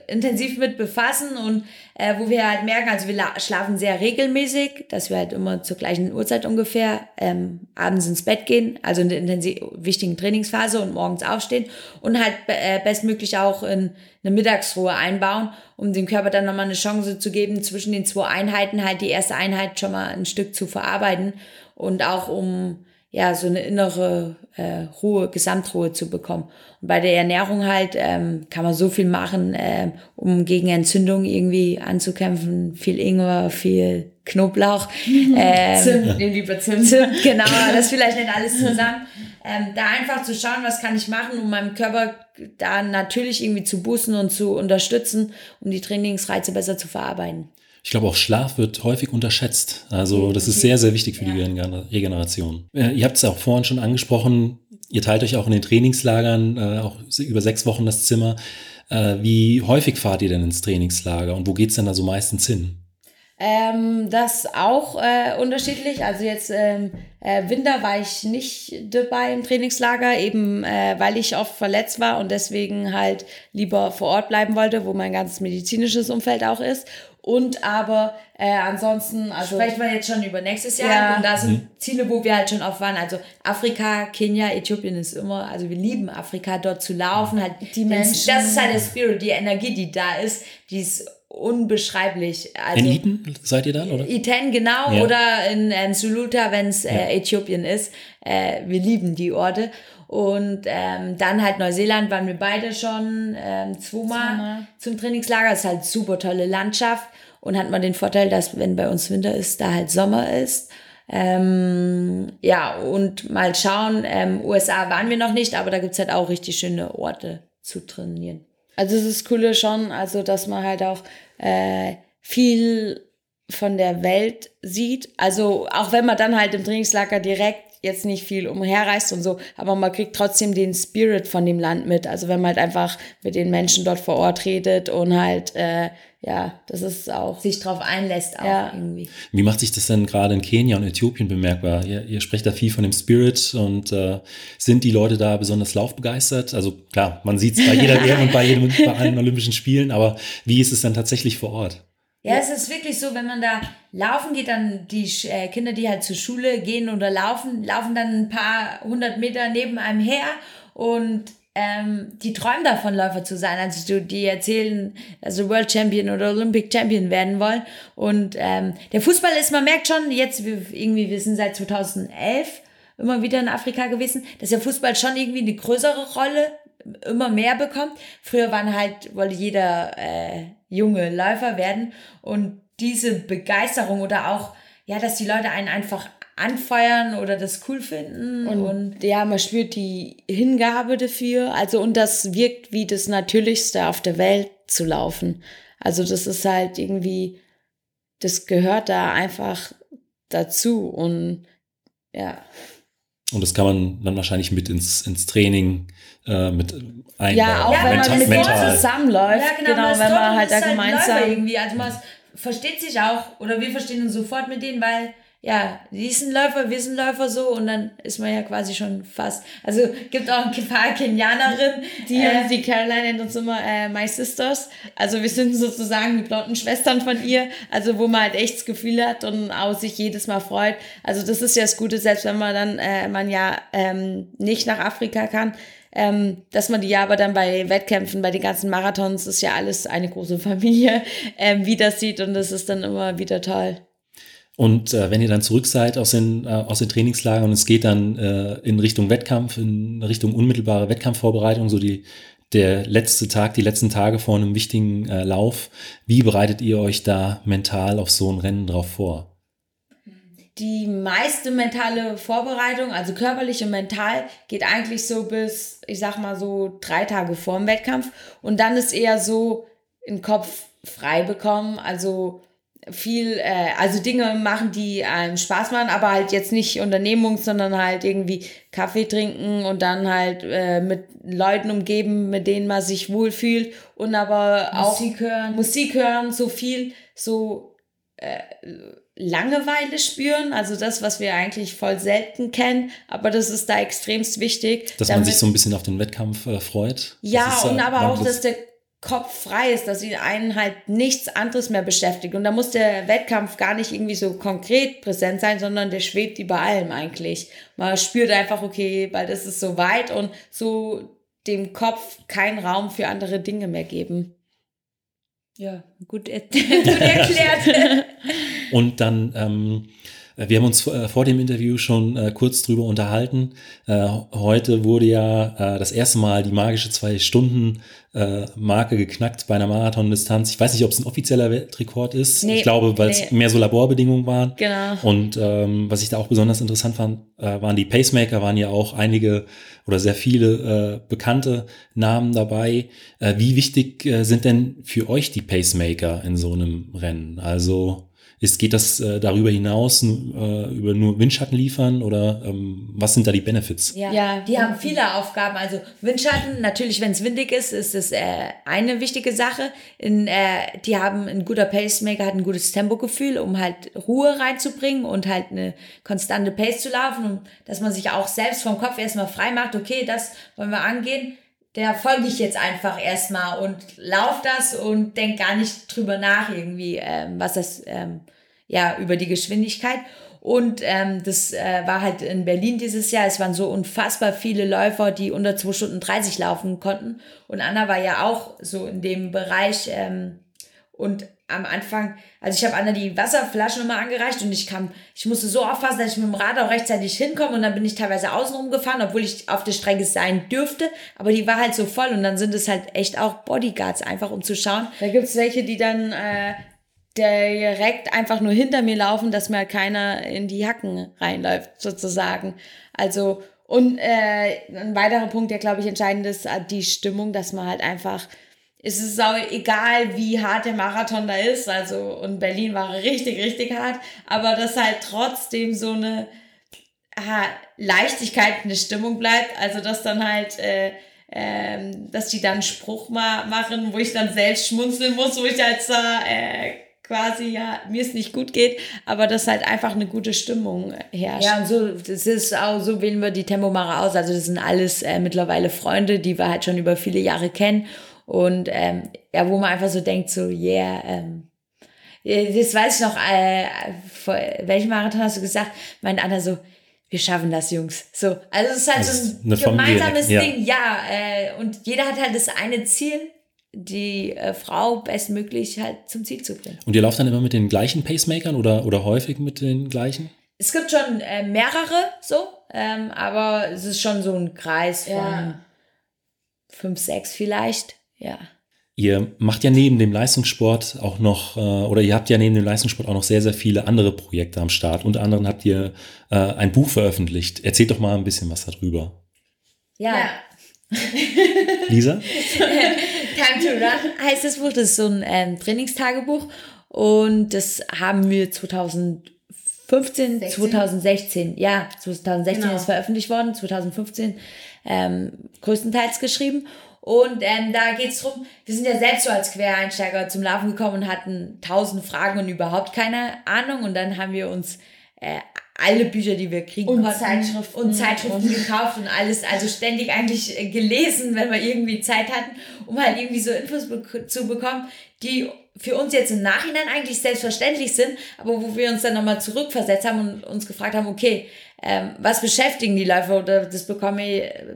intensiv mit befassen und äh, wo wir halt merken, also wir schlafen sehr regelmäßig, dass wir halt immer zur gleichen Uhrzeit ungefähr ähm, abends ins Bett gehen, also in der intensiv wichtigen Trainingsphase und morgens aufstehen und halt äh, bestmöglich auch in eine Mittagsruhe einbauen, um dem Körper dann nochmal eine Chance zu geben, zwischen den zwei Einheiten halt die erste Einheit schon mal ein Stück zu verarbeiten und auch um ja so eine innere äh, Ruhe, Gesamtruhe zu bekommen. Und bei der Ernährung halt ähm, kann man so viel machen, äh, um gegen Entzündung irgendwie anzukämpfen. Viel Ingwer, viel Knoblauch. <laughs> Ähm, Zimt, nehmen lieber Zimt. Zimt. Genau, <laughs> das vielleicht nicht alles zusammen. Ähm, da einfach zu schauen, was kann ich machen, um meinem Körper da natürlich irgendwie zu boosten und zu unterstützen, um die Trainingsreize besser zu verarbeiten. Ich glaube, auch Schlaf wird häufig unterschätzt. Also das ist sehr, sehr wichtig für die Regeneration. Äh, ihr habt es auch vorhin schon angesprochen, ihr teilt euch auch in den Trainingslagern, äh, auch über sechs Wochen das Zimmer. Äh, wie häufig fahrt ihr denn ins Trainingslager und wo geht's denn da so meistens hin? Ähm, das auch äh, unterschiedlich. Also jetzt ähm, äh, Winter war ich nicht dabei im Trainingslager, eben äh, weil ich oft verletzt war und deswegen halt lieber vor Ort bleiben wollte, wo mein ganzes medizinisches Umfeld auch ist. Und aber äh, ansonsten, also. Sprechen wir jetzt schon über nächstes Jahr. Ja. Und da sind mhm. Ziele, wo wir halt schon oft waren. Also Afrika, Kenia, Äthiopien ist immer, also wir lieben Afrika, dort zu laufen. Halt die Menschen. Das ist halt der Spirit, die Energie, die da ist, die ist unbeschreiblich. Also, in Iten seid ihr dann, oder? Iten, genau, ja. oder in, in Suluta, wenn es äh, Äthiopien ist. Äh, wir lieben die Orte. Und ähm, dann halt Neuseeland waren wir beide schon ähm, zweimal, zweimal zum Trainingslager. Das ist halt super tolle Landschaft und hat man den Vorteil, dass wenn bei uns Winter ist, da halt Sommer ist. Ähm, ja, und mal schauen, ähm, USA waren wir noch nicht, aber da gibt's halt auch richtig schöne Orte zu trainieren. Also es ist coole schon, also dass man halt auch äh, viel von der Welt sieht. Also auch wenn man dann halt im Trainingslager direkt jetzt nicht viel umherreist und so, aber man kriegt trotzdem den Spirit von dem Land mit. Also wenn man halt einfach mit den Menschen dort vor Ort redet und halt, äh, ja, das ist auch. Sich drauf einlässt auch ja. irgendwie. Wie macht sich das denn gerade in Kenia und Äthiopien bemerkbar? Ihr, ihr sprecht da viel von dem Spirit und äh, sind die Leute da besonders laufbegeistert? Also klar, man sieht es bei jeder <laughs> WM und bei jedem bei allen Olympischen Spielen, aber wie ist es dann tatsächlich vor Ort? Ja, es ist wirklich so, wenn man da laufen geht, dann die äh, Kinder, die halt zur Schule gehen oder laufen, laufen dann ein paar hundert Meter neben einem her und ähm, die träumen davon, Läufer zu sein. Also die erzählen, also World Champion oder Olympic Champion werden wollen. Und ähm, der Fußball ist, man merkt schon, jetzt wir, irgendwie, wir sind seit 2011 immer wieder in Afrika gewesen, dass der Fußball schon irgendwie eine größere Rolle immer mehr bekommt. Früher waren halt, wollte jeder äh, junge Läufer werden und diese Begeisterung oder auch, ja, dass die Leute einen einfach anfeuern oder das cool finden. Und, und, ja, man spürt die Hingabe dafür. Also, und das wirkt wie das Natürlichste auf der Welt zu laufen. Also, das ist halt irgendwie, das gehört da einfach dazu und ja. Und das kann man dann wahrscheinlich mit ins, ins Training äh, mit einbauen. Ja, auch wenn man mit mental. zusammenläuft. Ja, genau, genau wenn man halt da halt gemeinsam. irgendwie. Also man versteht sich auch, oder wir verstehen uns sofort mit denen, weil ja, die ist ein Läufer, wir sind Läufer so und dann ist man ja quasi schon fast. Also gibt auch ein paar Kenianerinnen. Die, äh, die Caroline nennt uns immer äh, My Sisters. Also wir sind sozusagen die blonden Schwestern von ihr. Also wo man halt echt das Gefühl hat und auch sich jedes Mal freut. Also das ist ja das Gute, selbst wenn man dann, äh, man ja ähm, nicht nach Afrika kann, ähm, dass man die ja aber dann bei Wettkämpfen, bei den ganzen Marathons, ist ja alles eine große Familie, <laughs> ähm, wieder sieht und das ist dann immer wieder toll. Und äh, wenn ihr dann zurück seid aus den, äh, aus den Trainingslagern und es geht dann äh, in Richtung Wettkampf, in Richtung unmittelbare Wettkampfvorbereitung, so die, der letzte Tag, die letzten Tage vor einem wichtigen äh, Lauf, wie bereitet ihr euch da mental auf so ein Rennen drauf vor? Die meiste mentale Vorbereitung, also körperlich und mental, geht eigentlich so bis, ich sag mal so drei Tage vor dem Wettkampf. Und dann ist eher so den Kopf frei bekommen, also viel, äh, also Dinge machen, die einem Spaß machen, aber halt jetzt nicht Unternehmung, sondern halt irgendwie Kaffee trinken und dann halt äh, mit Leuten umgeben, mit denen man sich wohlfühlt und aber auch Musik hören, Musik hören, so viel, so äh, Langeweile spüren, also das, was wir eigentlich voll selten kennen, aber das ist da extremst wichtig. Dass man sich so ein bisschen auf den Wettkampf äh, freut. Ja, ist, und aber auch, dass der Kopf frei ist, dass ihn einen halt nichts anderes mehr beschäftigt. Und da muss der Wettkampf gar nicht irgendwie so konkret präsent sein, sondern der schwebt über allem eigentlich. Man spürt einfach, okay, weil das ist so weit und so dem Kopf keinen Raum für andere Dinge mehr geben. Ja, gut, er <laughs> gut erklärt. <laughs> und dann ähm, äh, wir haben uns äh, vor dem Interview schon äh, kurz drüber unterhalten. heute wurde ja das erste Mal die magische zwei Stunden Marke geknackt bei einer Marathon-Distanz. Ich weiß nicht, ob es ein offizieller Weltrekord ist. Nee, ich glaube, weil es nee. mehr so Laborbedingungen waren. Genau. Und ähm, was ich da auch besonders interessant fand, äh, waren die Pacemaker, waren ja auch einige oder sehr viele äh, bekannte Namen dabei. Äh, wie wichtig sind denn für euch die Pacemaker in so einem Rennen? Also ist, geht das äh, darüber hinaus, äh, über nur Windschatten liefern oder ähm, was sind da die Benefits? Ja, ja die haben viele Aufgaben. Also Windschatten, natürlich, wenn es windig ist, ist es äh, eine wichtige Sache. In, äh, die haben ein guter Pacemaker, hat ein gutes Tempogefühl, um halt Ruhe reinzubringen und halt eine konstante Pace zu laufen und dass man sich auch selbst vom Kopf erstmal frei macht, okay, das wollen wir angehen der folge ich jetzt einfach erstmal und lauf das und denk gar nicht drüber nach irgendwie, ähm, was das, ähm, ja, über die Geschwindigkeit. Und ähm, das äh, war halt in Berlin dieses Jahr. Es waren so unfassbar viele Läufer, die unter 2 Stunden 30 laufen konnten. Und Anna war ja auch so in dem Bereich. Ähm, und am Anfang, also ich habe Anna die Wasserflaschen immer angereicht und ich kam, ich musste so aufpassen, dass ich mit dem Rad auch rechtzeitig hinkomme und dann bin ich teilweise außenrum gefahren, obwohl ich auf der Strecke sein dürfte, aber die war halt so voll und dann sind es halt echt auch Bodyguards, einfach um zu schauen. Da gibt's welche, die dann äh, direkt einfach nur hinter mir laufen, dass mir keiner in die Hacken reinläuft, sozusagen. Also, und äh, ein weiterer Punkt, der, glaube ich, entscheidend ist, äh, die Stimmung, dass man halt einfach es ist auch egal, wie hart der Marathon da ist. Also, und Berlin war richtig, richtig hart. Aber dass halt trotzdem so eine aha, Leichtigkeit in der Stimmung bleibt. Also, dass dann halt, äh, ähm, dass die dann Spruch ma machen, wo ich dann selbst schmunzeln muss, wo ich halt so, äh, quasi, ja, mir es nicht gut geht, aber dass halt einfach eine gute Stimmung herrscht. Ja, und so, das ist auch, so wählen wir die Tempomacher aus. Also das sind alles äh, mittlerweile Freunde, die wir halt schon über viele Jahre kennen und ähm, ja, wo man einfach so denkt, so, yeah, ähm, das weiß ich noch, äh, vor welchem Marathon hast du gesagt? Mein Anna so, wir schaffen das, Jungs. So, also es ist halt das so ein gemeinsames Familie, Ding, ja. Äh, und jeder hat halt das eine Ziel, die äh, Frau bestmöglich halt zum Ziel zu bringen. Und ihr lauft dann immer mit den gleichen Pacemakern oder, oder häufig mit den gleichen? Es gibt schon äh, mehrere so, ähm, aber es ist schon so ein Kreis von ja. fünf, sechs vielleicht. Ja. Ihr macht ja neben dem Leistungssport auch noch, äh, oder ihr habt ja neben dem Leistungssport auch noch sehr, sehr viele andere Projekte am Start. Unter anderem habt ihr äh, ein Buch veröffentlicht. Erzählt doch mal ein bisschen was darüber. Ja. ja. <laughs> Lisa? <laughs> Time to Run heißt das Buch. Das ist so ein ähm, Trainingstagebuch. Und das haben wir 2015, 16? 2016, ja, 2016 genau. ist veröffentlicht worden, 2015 ähm, größtenteils geschrieben. Und ähm, da geht es darum, wir sind ja selbst so als Quereinsteiger zum Laufen gekommen und hatten tausend Fragen und überhaupt keine Ahnung. Und dann haben wir uns äh, alle Bücher, die wir kriegen und konnten, Zeitschriften und Zeitschriften gekauft und alles, also ständig eigentlich äh, gelesen, wenn wir irgendwie Zeit hatten, um halt irgendwie so Infos be zu bekommen, die für uns jetzt im Nachhinein eigentlich selbstverständlich sind, aber wo wir uns dann nochmal zurückversetzt haben und uns gefragt haben, okay, ähm, was beschäftigen die Läufer? Oder das bekommen,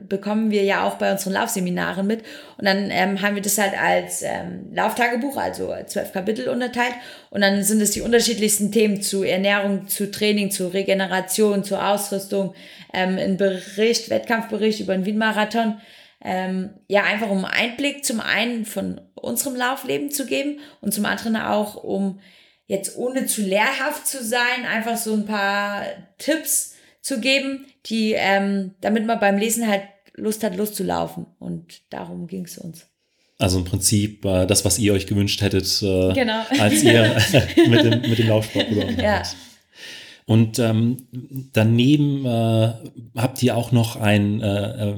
bekommen wir ja auch bei unseren Laufseminaren mit. Und dann ähm, haben wir das halt als ähm, Lauftagebuch, also zwölf Kapitel unterteilt. Und dann sind es die unterschiedlichsten Themen zu Ernährung, zu Training, zu Regeneration, zu Ausrüstung, ähm, ein Bericht, Wettkampfbericht über den Wien-Marathon. Ähm, ja, einfach um Einblick zum einen von unserem Laufleben zu geben und zum anderen auch, um jetzt ohne zu lehrhaft zu sein, einfach so ein paar Tipps zu geben, die, ähm, damit man beim Lesen halt Lust hat, loszulaufen. Und darum ging es uns. Also im Prinzip äh, das, was ihr euch gewünscht hättet, äh, genau. als ihr <laughs> <laughs> mit, dem, mit dem Laufsport begonnen ja. habt. Und ähm, daneben äh, habt ihr auch noch einen äh, äh,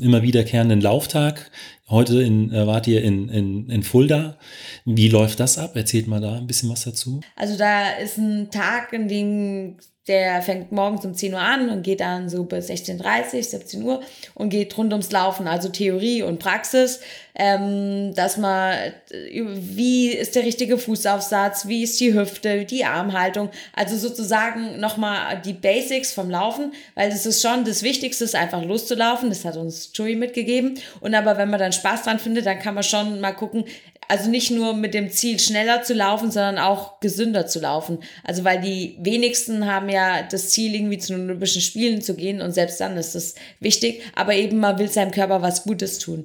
immer wiederkehrenden Lauftag. Heute in, äh, wart ihr in, in, in Fulda. Wie läuft das ab? Erzählt mal da ein bisschen was dazu. Also da ist ein Tag, in dem der fängt morgens um 10 Uhr an und geht dann so bis 16.30 17 Uhr und geht rund ums Laufen, also Theorie und Praxis, ähm, dass man, wie ist der richtige Fußaufsatz, wie ist die Hüfte, die Armhaltung, also sozusagen nochmal die Basics vom Laufen, weil das ist schon das Wichtigste, ist einfach loszulaufen, das hat uns Joey mitgegeben und aber wenn man dann Spaß dran findet, dann kann man schon mal gucken, also nicht nur mit dem Ziel, schneller zu laufen, sondern auch gesünder zu laufen. Also weil die wenigsten haben ja das Ziel, irgendwie zu den Olympischen Spielen zu gehen und selbst dann ist das wichtig. Aber eben, man will seinem Körper was Gutes tun.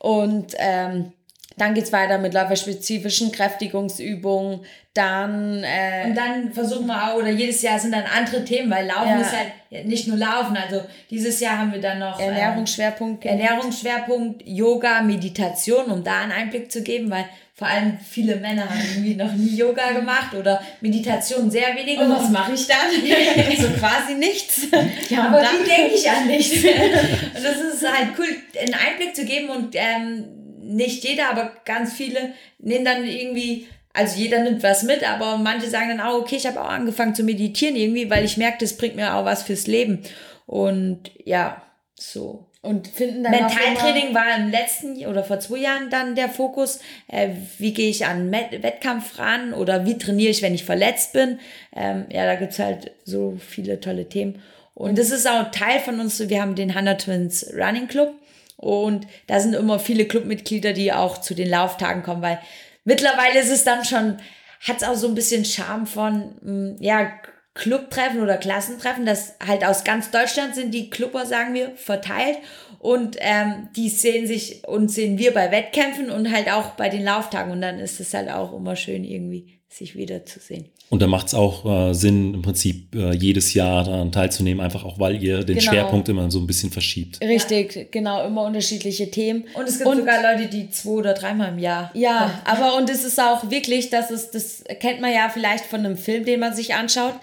Und ähm, dann geht's weiter mit läuferspezifischen Kräftigungsübungen. Dann, äh, und dann versuchen wir auch, oder jedes Jahr sind dann andere Themen, weil Laufen Ja. ist halt nicht nur Laufen. Also dieses Jahr haben wir dann noch ähm, Ernährungsschwerpunkt. Ernährungsschwerpunkt, Yoga, Meditation, um da einen Einblick zu geben, weil vor allem viele Männer haben irgendwie noch nie Yoga gemacht oder Meditation sehr wenige. Und was mache ich dann? <laughs> so quasi nichts. Ja, aber dann, denke ich an nicht. <laughs> und das ist halt cool, einen Einblick zu geben und ähm, nicht jeder, aber ganz viele nehmen dann irgendwie, also jeder nimmt was mit, aber manche sagen dann auch, okay, ich habe auch angefangen zu meditieren irgendwie, weil ich merke, das bringt mir auch was fürs Leben. Und ja, so. und finden dann auch Mentaltraining war im letzten oder vor zwei Jahren dann der Fokus. Äh, wie gehe ich an Met Wettkampf ran oder wie trainiere ich, wenn ich verletzt bin? Ähm, ja, da gibt's halt so viele tolle Themen. Und das ist auch Teil von uns. Wir haben den Hanna Twins Running Club. Und da sind immer viele Clubmitglieder, die auch zu den Lauftagen kommen, weil mittlerweile ist es dann schon, hat es auch so ein bisschen Charme von, mh, ja, Clubtreffen oder Klassentreffen, das halt aus ganz Deutschland sind die Clubber, sagen wir, verteilt. Und ähm, die sehen sich und sehen wir bei Wettkämpfen und halt auch bei den Lauftagen. Und dann ist es halt auch immer schön, irgendwie sich wiederzusehen. Und da macht es auch äh, Sinn, im Prinzip äh, jedes Jahr daran teilzunehmen, einfach auch, weil ihr den Genau. Schwerpunkt immer so ein bisschen verschiebt. Richtig, genau, immer unterschiedliche Themen. Und es gibt sogar Leute, die zwei oder dreimal im Jahr. Ja, aber und es ist auch wirklich, das ist, das kennt man ja vielleicht von einem Film, den man sich anschaut.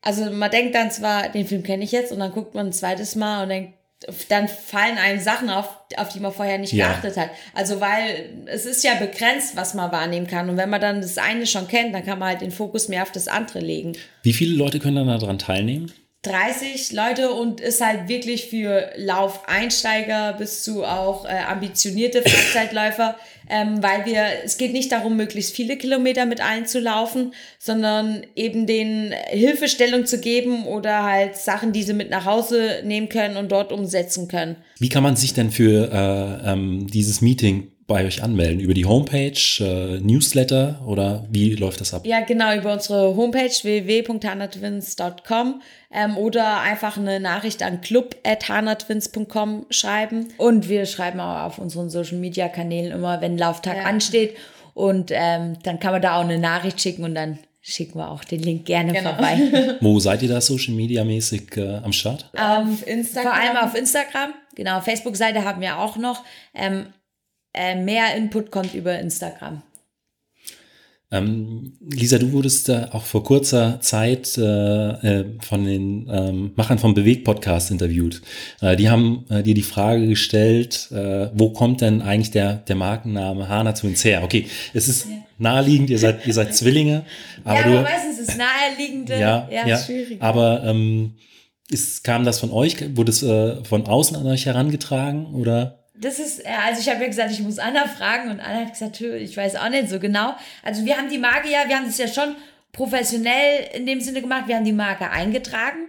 Also man denkt dann zwar, den Film kenne ich jetzt und dann guckt man ein zweites Mal und denkt, dann fallen einem Sachen auf, auf die man vorher nicht Ja. geachtet hat. Also weil es ist ja begrenzt, was man wahrnehmen kann. Und wenn man dann das eine schon kennt, dann kann man halt den Fokus mehr auf das andere legen. Wie viele Leute können dann daran teilnehmen? 30 Leute und ist halt wirklich für Laufeinsteiger bis zu auch äh, ambitionierte Freizeitläufer, <clears throat> ähm, weil wir, es geht nicht darum, möglichst viele Kilometer mit allen zu laufen, sondern eben den Hilfestellung zu geben oder halt Sachen, die sie mit nach Hause nehmen können und dort umsetzen können. Wie kann man sich denn für äh, ähm, dieses Meeting bei euch anmelden? Über die Homepage, äh, Newsletter oder wie läuft das ab? Ja, genau, über unsere Homepage www.hanatwins.com ähm, oder einfach eine Nachricht an club.hanatwins.com schreiben. Und wir schreiben auch auf unseren Social Media Kanälen immer, wenn Lauftag Ja. ansteht. Und ähm, dann kann man da auch eine Nachricht schicken und dann schicken wir auch den Link gerne Genau. vorbei. <laughs> Wo seid ihr da social media mäßig äh, am Start? Auf Instagram. Vor allem auf Instagram. Genau, Facebook-Seite haben wir auch noch. Ähm, äh, mehr Input kommt über Instagram. Ähm, Lisa, du wurdest äh, auch vor kurzer Zeit äh, äh, von den ähm, Machern vom Bewegt-Podcast interviewt. Äh, die haben äh, dir die Frage gestellt, äh, wo kommt denn eigentlich der, der Markenname Hana Twins her? Okay, es ist ja. naheliegend, ihr seid, ihr seid <laughs> Zwillinge. Aber ja, aber du, meistens ist naheliegende. Ja, ja, ja schwierig. Aber ähm, ist, kam das von euch? Wurde es von außen an euch herangetragen oder? Das ist, äh, also ich habe ja gesagt, ich muss Anna fragen und Anna hat gesagt, ich weiß auch nicht so genau. Also wir haben die Marke ja, wir haben das ja schon professionell in dem Sinne gemacht, wir haben die Marke eingetragen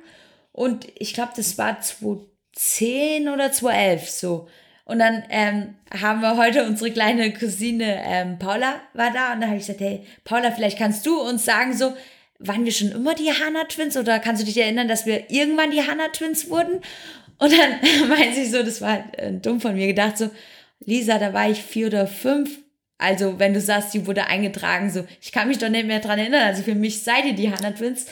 und ich glaube, das war 2010 oder 2011 so. Und dann ähm, haben wir heute unsere kleine Cousine ähm, Paula war da und da habe ich gesagt, hey Paula, vielleicht kannst du uns sagen so, waren wir schon immer die Hannah Twins oder kannst du dich erinnern, dass wir irgendwann die Hannah Twins wurden? Und dann <laughs> meinte sie so, das war halt, äh, dumm von mir gedacht, so, Lisa, da war ich vier oder fünf. Also, wenn du sagst, die wurde eingetragen, so, ich kann mich doch nicht mehr dran erinnern. Also für mich seid ihr die Hannah Twins.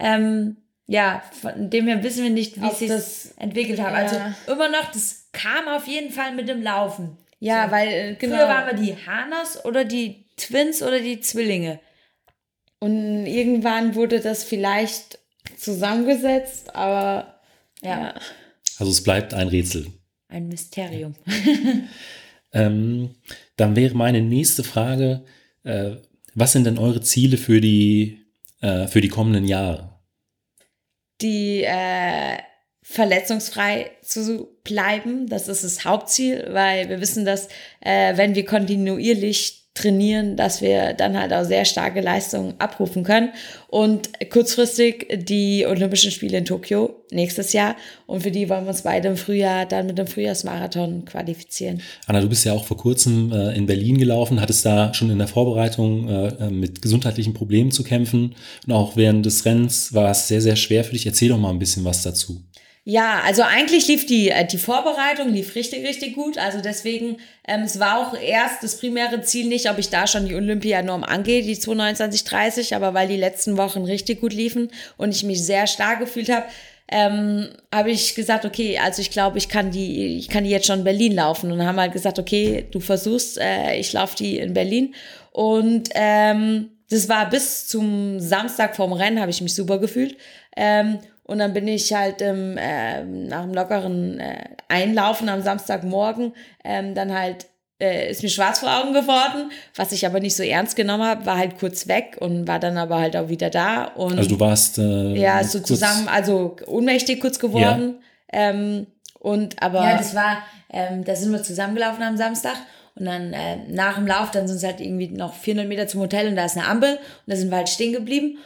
Ähm, ja, von dem her wissen wir nicht, wie sie es entwickelt haben. Also ja. Also immer noch, das kam auf jeden Fall mit dem Laufen. Ja, so. weil äh, genau. Früher waren wir die Hanas oder die Twins oder die Zwillinge. Und irgendwann wurde das vielleicht zusammengesetzt, aber ja. ja. Also es bleibt ein Rätsel. Ein Mysterium. ähm, dann wäre meine nächste Frage, äh, was sind denn eure Ziele für die, äh, für die kommenden Jahre? Die äh, verletzungsfrei zu bleiben, das ist das Hauptziel, weil wir wissen, dass äh, wenn wir kontinuierlich trainieren, dass wir dann halt auch sehr starke Leistungen abrufen können. Und kurzfristig die Olympischen Spiele in Tokio nächstes Jahr. Und für die wollen wir uns beide im Frühjahr dann mit dem Frühjahrsmarathon qualifizieren. Anna, du bist ja auch vor kurzem äh, in Berlin gelaufen, hattest da schon in der Vorbereitung äh, äh, mit gesundheitlichen Problemen zu kämpfen. Und auch während des Rennens war es sehr, sehr schwer für dich. Erzähl doch mal ein bisschen was dazu. Ja, also eigentlich lief die, äh, die Vorbereitung lief richtig, richtig gut. Also deswegen, ähm, es war auch erst das primäre Ziel nicht, ob ich da schon die Olympianorm angehe, die 229,30, aber weil die letzten Wochen richtig gut liefen und ich mich sehr stark gefühlt habe, ähm, habe ich gesagt, okay, also ich glaube, ich kann die, ich kann die jetzt schon in Berlin laufen. Und haben halt gesagt, okay, du versuchst, äh, ich laufe die in Berlin. Und ähm, das war bis zum Samstag vorm Rennen, habe ich mich super gefühlt. Ähm, und dann bin ich halt ähm, äh, nach einem lockeren äh, Einlaufen am Samstagmorgen ähm, dann halt äh, ist mir schwarz vor Augen geworden, was ich aber nicht so ernst genommen habe, war halt kurz weg und war dann aber halt auch wieder da. Und also du warst äh, ja sozusagen also ohnmächtig kurz geworden. Ja. Ähm, und aber ja, das war, ähm, da sind wir zusammengelaufen am Samstag und dann äh, nach dem Lauf, dann sind es halt irgendwie noch 400 Meter zum Hotel und da ist eine Ampel und da sind wir halt stehen geblieben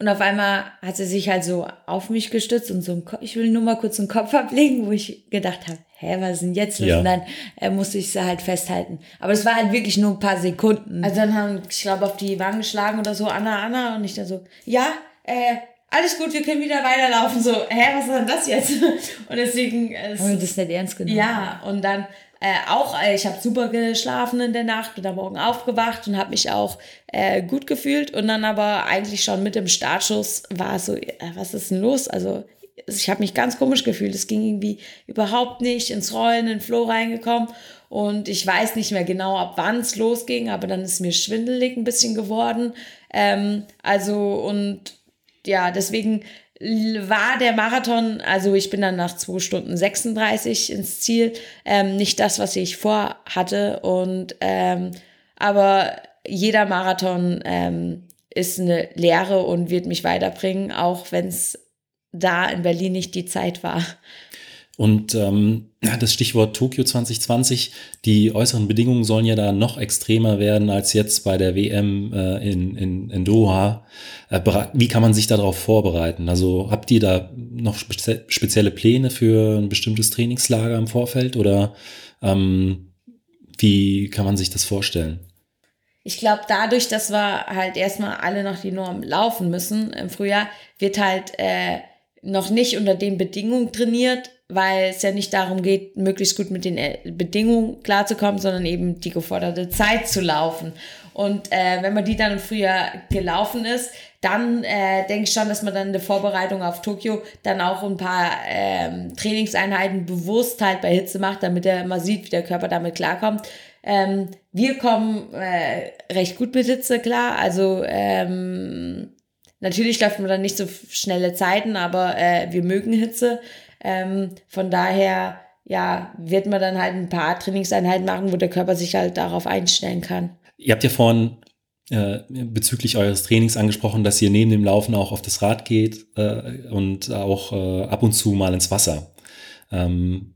und auf einmal hat sie sich halt so auf mich gestützt und so, im Kopf, ich will nur mal kurz den Kopf ablegen, wo ich gedacht habe, hä, was ist denn jetzt los? Ja. Und dann äh, musste ich sie halt festhalten. Aber es war halt wirklich nur ein paar Sekunden. Also dann haben, ich glaube, auf die Wangen geschlagen oder so, Anna, Anna. Und ich dann so, ja, äh, alles gut, wir können wieder weiterlaufen. So, hä, was ist denn das jetzt? <laughs> Und deswegen. Äh, Haben wir das nicht ernst genommen? Ja, und dann äh, auch, äh, ich habe super geschlafen in der Nacht, bin am Morgen aufgewacht und habe mich auch äh, gut gefühlt. Und dann aber eigentlich schon mit dem Startschuss war es so, äh, was ist denn los? Also ich habe mich ganz komisch gefühlt. Es ging irgendwie überhaupt nicht ins Rollen, in den Flow reingekommen. Und ich weiß nicht mehr genau, ab wann es losging, aber dann ist mir schwindelig ein bisschen geworden. Ähm, also und ja, deswegen war der Marathon, also ich bin dann nach 2 Stunden 36 ins Ziel, ähm, nicht das, was ich vorhatte. Und ähm, aber jeder Marathon ähm, ist eine Lehre und wird mich weiterbringen, auch wenn es da in Berlin nicht die Zeit war. Und ähm, das Stichwort Tokio 2020, die äußeren Bedingungen sollen ja da noch extremer werden als jetzt bei der WM äh, in, in, in Doha. Äh, wie kann man sich darauf vorbereiten? Also habt ihr da noch spezi spezielle Pläne für ein bestimmtes Trainingslager im Vorfeld oder ähm, wie kann man sich das vorstellen? Ich glaube, dadurch, dass wir halt erstmal alle nach die Norm laufen müssen im Frühjahr, wird halt äh, noch nicht unter den Bedingungen trainiert, weil es ja nicht darum geht, möglichst gut mit den äh, Bedingungen klarzukommen, sondern eben die geforderte Zeit zu laufen. Und äh, wenn man die dann früher gelaufen ist, dann äh, denke ich schon, dass man dann in der Vorbereitung auf Tokio dann auch ein paar ähm, Trainingseinheiten bewusst halt bei Hitze macht, damit er mal sieht, wie der Körper damit klarkommt. Ähm, wir kommen äh, recht gut mit Hitze klar. Also ähm, natürlich läuft man dann nicht so schnelle Zeiten, aber äh, wir mögen Hitze. Ähm, von daher ja, wird man dann halt ein paar Trainingseinheiten machen, wo der Körper sich halt darauf einstellen kann. Ihr habt ja vorhin äh, bezüglich eures Trainings angesprochen, dass ihr neben dem Laufen auch auf das Rad geht äh, und auch äh, ab und zu mal ins Wasser. Ähm,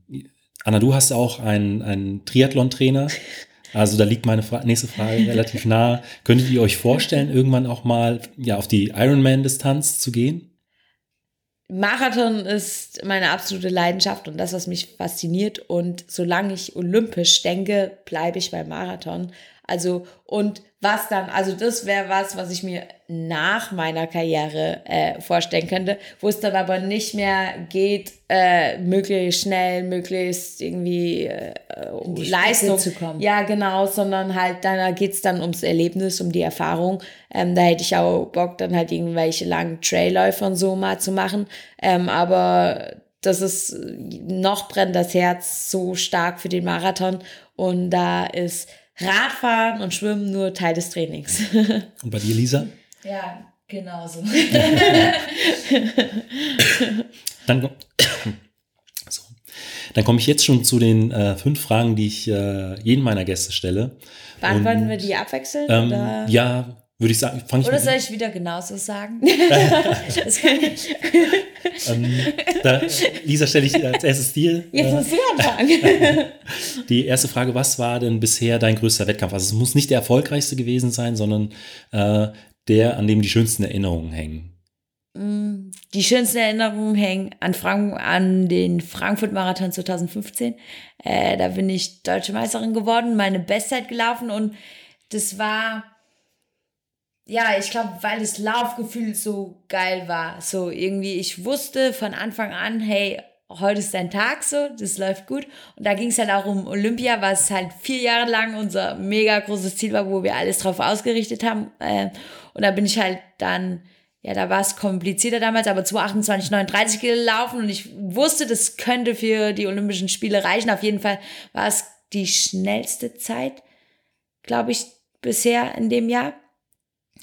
Anna, du hast auch einen, einen Triathlon-Trainer. Also da liegt meine Fra nächste Frage relativ nah. Könntet ihr euch vorstellen, irgendwann auch mal ja, auf die Ironman-Distanz zu gehen? Marathon ist meine absolute Leidenschaft und das, was mich fasziniert. Und solange ich olympisch denke, bleibe ich beim Marathon. Also, und was dann, also das wäre was, was ich mir nach meiner Karriere äh, vorstellen könnte, wo es dann aber nicht mehr geht, äh, möglichst schnell, möglichst irgendwie äh, um Leistung zu kommen. Ja, genau, sondern halt, dann geht's dann ums Erlebnis, um die Erfahrung. Ähm, da hätte ich auch Bock, dann halt irgendwelche langen Trailläufe und so mal zu machen. Ähm, aber das ist, noch brennt das Herz so stark für den Marathon und da ist Radfahren und Schwimmen nur Teil des Trainings. <laughs> Und bei dir, Lisa? Ja, genauso. <laughs> Dann, <coughs> so. Dann komme ich jetzt schon zu den äh, fünf Fragen, die ich äh, jedem meiner Gäste stelle. Beantworten wir die abwechselnd? Ähm, oder? ja, würde ich sagen. Fang ich Oder soll ich wieder genauso sagen? <laughs> ähm, da, Lisa, stelle ich als erstes dir. Jetzt musst du anfangen. <laughs> die erste Frage, was war denn bisher dein größter Wettkampf? Also es muss nicht der erfolgreichste gewesen sein, sondern äh, der, an dem die schönsten Erinnerungen hängen. Die schönsten Erinnerungen hängen an, Frank an den Frankfurt-Marathon 2015. Äh, da bin ich deutsche Meisterin geworden, meine Bestzeit gelaufen und das war, ja, ich glaube, weil das Laufgefühl so geil war. So irgendwie, ich wusste von Anfang an, hey, heute ist dein Tag so, das läuft gut. Und da ging es halt auch um Olympia, was halt vier Jahre lang unser mega großes Ziel war, wo wir alles drauf ausgerichtet haben. Äh, und da bin ich halt dann, ja, da war es komplizierter damals, aber 228, 39 gelaufen und ich wusste, das könnte für die Olympischen Spiele reichen. Auf jeden Fall war es die schnellste Zeit, glaube ich, bisher in dem Jahr.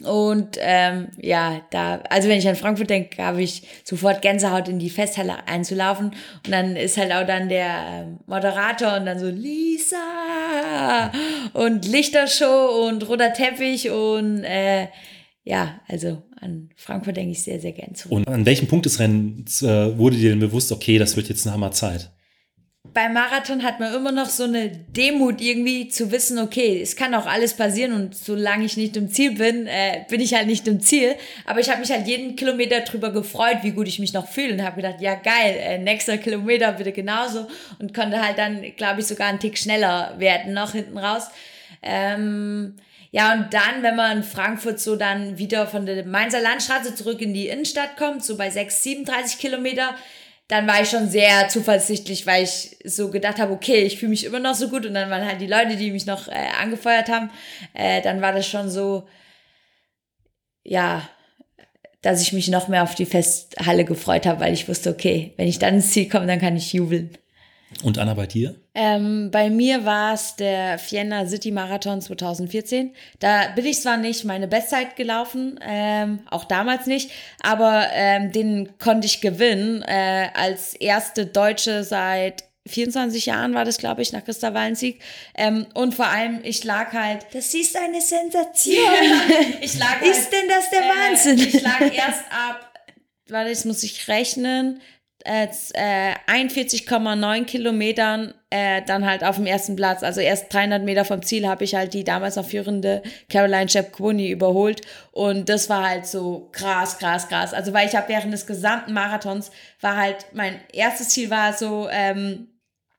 Und ähm, ja, da, also wenn ich an Frankfurt denke, habe ich sofort Gänsehaut in die Festhalle einzulaufen. Und dann ist halt auch dann der ähm, Moderator und dann so Lisa und Lichtershow und roter Teppich und äh, ja, also an Frankfurt denke ich sehr, sehr gern zurück. Und an welchem Punkt des Rennens äh, wurde dir denn bewusst, okay, das wird jetzt eine Hammerzeit? Beim Marathon hat man immer noch so eine Demut irgendwie zu wissen, okay, es kann auch alles passieren und solange ich nicht im Ziel bin, äh, bin ich halt nicht im Ziel. Aber ich habe mich halt jeden Kilometer drüber gefreut, wie gut ich mich noch fühle und habe gedacht, ja geil, äh, nächster Kilometer bitte genauso und konnte halt dann, glaube ich, sogar einen Tick schneller werden noch hinten raus. Ähm, ja, und dann, wenn man in Frankfurt so dann wieder von der Mainzer Landstraße zurück in die Innenstadt kommt, so bei 6, 37 Kilometer, dann war ich schon sehr zuversichtlich, weil ich so gedacht habe, okay, ich fühle mich immer noch so gut und dann waren halt die Leute, die mich noch äh, angefeuert haben, äh, dann war das schon so, ja, dass ich mich noch mehr auf die Festhalle gefreut habe, weil ich wusste, okay, wenn ich dann ins Ziel komme, dann kann ich jubeln. Und Anna, bei dir? Ähm, bei mir war es der Vienna City Marathon 2014. Da bin ich zwar nicht meine Bestzeit gelaufen, ähm, auch damals nicht, aber ähm, den konnte ich gewinnen äh, als erste Deutsche seit 24 Jahren war das, glaube ich, nach Christa Wallensieg. Ähm, und vor allem, ich lag halt. Das ist eine Sensation. <laughs> ich lag halt, ist denn das der Wahnsinn? Äh, ich lag erst ab, warte, jetzt muss ich rechnen, äh, äh, 41,9 Kilometern äh, dann halt auf dem ersten Platz. Also erst 300 Meter vom Ziel habe ich halt die damals noch führende Caroline Shepkwoni überholt. Und das war halt so krass, krass, krass. Also weil ich habe während des gesamten Marathons war halt, mein erstes Ziel war so, ähm,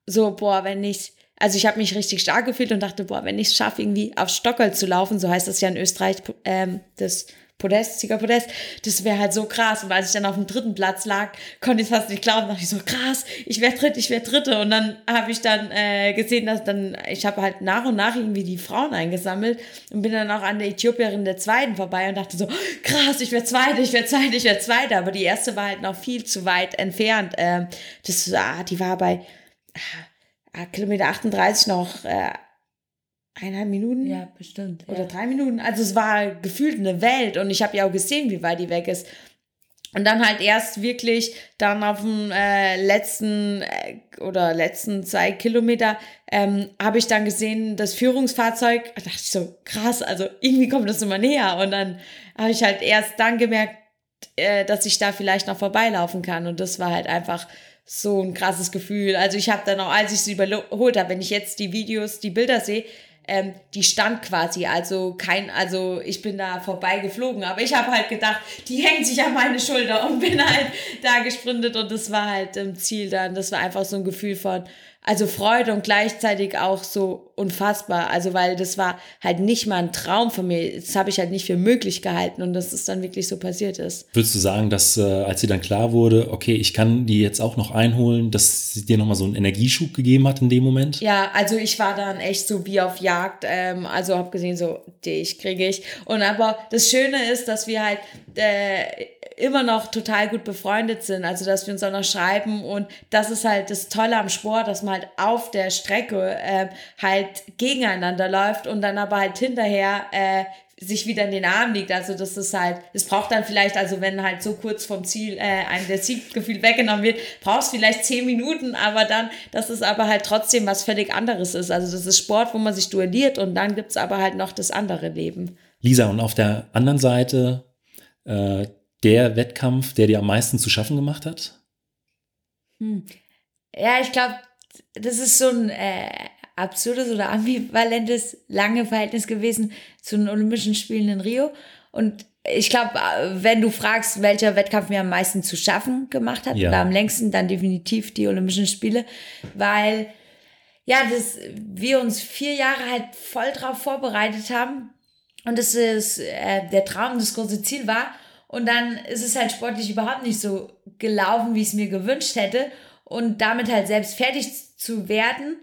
so, boah, wenn ich, also ich habe mich richtig stark gefühlt und dachte, boah, wenn ich es schaffe, irgendwie auf Stockholm zu laufen, so heißt das ja in Österreich, ähm, das Podest, Siegerpodest, das wäre halt so krass. Und als ich dann auf dem dritten Platz lag, konnte ich es fast nicht glauben. dachte ich so, krass, ich werde dritt, ich werde dritte. Und dann habe ich dann äh, gesehen, dass dann, ich habe halt nach und nach irgendwie die Frauen eingesammelt und bin dann auch an der Äthiopierin der zweiten vorbei und dachte so, krass, ich werde zweite, ich werde zweite, ich werde zweite. Aber die erste war halt noch viel zu weit entfernt. Ähm, das, ah, die war bei ah, Kilometer 38 noch äh, eineinhalb Minuten. Ja, bestimmt. Oder ja. drei Minuten. Also es war gefühlt eine Welt und ich habe ja auch gesehen, wie weit die weg ist. Und dann halt erst wirklich dann auf dem äh, letzten äh, oder letzten zwei Kilometer ähm, habe ich dann gesehen, das Führungsfahrzeug, da dachte ich so, krass, also irgendwie kommt das immer näher. Und dann habe ich halt erst dann gemerkt, äh, dass ich da vielleicht noch vorbeilaufen kann. Und das war halt einfach so ein krasses Gefühl. Also ich habe dann auch, als ich sie überholt habe, wenn ich jetzt die Videos, die Bilder sehe, ähm, die stand quasi, also kein, also ich bin da vorbei geflogen, aber ich habe halt gedacht, die hängt sich an meine Schulter und bin halt <laughs> da gesprintet und das war halt im Ziel dann, das war einfach so ein Gefühl von, also Freude und gleichzeitig auch so unfassbar. Also weil das war halt nicht mal ein Traum von mir. Das habe ich halt nicht für möglich gehalten und dass es dann wirklich so passiert ist. Würdest du sagen, dass äh, als dir dann klar wurde, okay, ich kann die jetzt auch noch einholen, dass sie dir nochmal so einen Energieschub gegeben hat in dem Moment? Ja, also ich war dann echt so wie auf Jagd. Ähm, also habe gesehen, so dich kriege ich. Und aber das Schöne ist, dass wir halt äh, immer noch total gut befreundet sind. Also dass wir uns auch noch schreiben und das ist halt das Tolle am Sport, dass man halt auf der Strecke äh, halt gegeneinander läuft und dann aber halt hinterher äh, sich wieder in den Arm liegt. Also das ist halt, es braucht dann vielleicht, also wenn halt so kurz vom Ziel äh, einem der Sieggefühl weggenommen wird, brauchst vielleicht zehn Minuten, aber dann, dass es aber halt trotzdem was völlig anderes ist. Also das ist Sport, wo man sich duelliert und dann gibt's aber halt noch das andere Leben. Lisa, und auf der anderen Seite äh, der Wettkampf, der dir am meisten zu schaffen gemacht hat? Hm. Ja, ich glaube, das ist so ein äh, absurdes oder ambivalentes, lange Verhältnis gewesen zu den Olympischen Spielen in Rio. Und ich glaube, wenn du fragst, welcher Wettkampf mir am meisten zu schaffen gemacht hat, Ja. oder am längsten, dann definitiv die Olympischen Spiele, weil ja, das, wir uns vier Jahre halt voll drauf vorbereitet haben und das ist äh, der Traum, das große Ziel war. Und dann ist es halt sportlich überhaupt nicht so gelaufen, wie ich es mir gewünscht hätte. Und damit halt selbst fertig zu werden.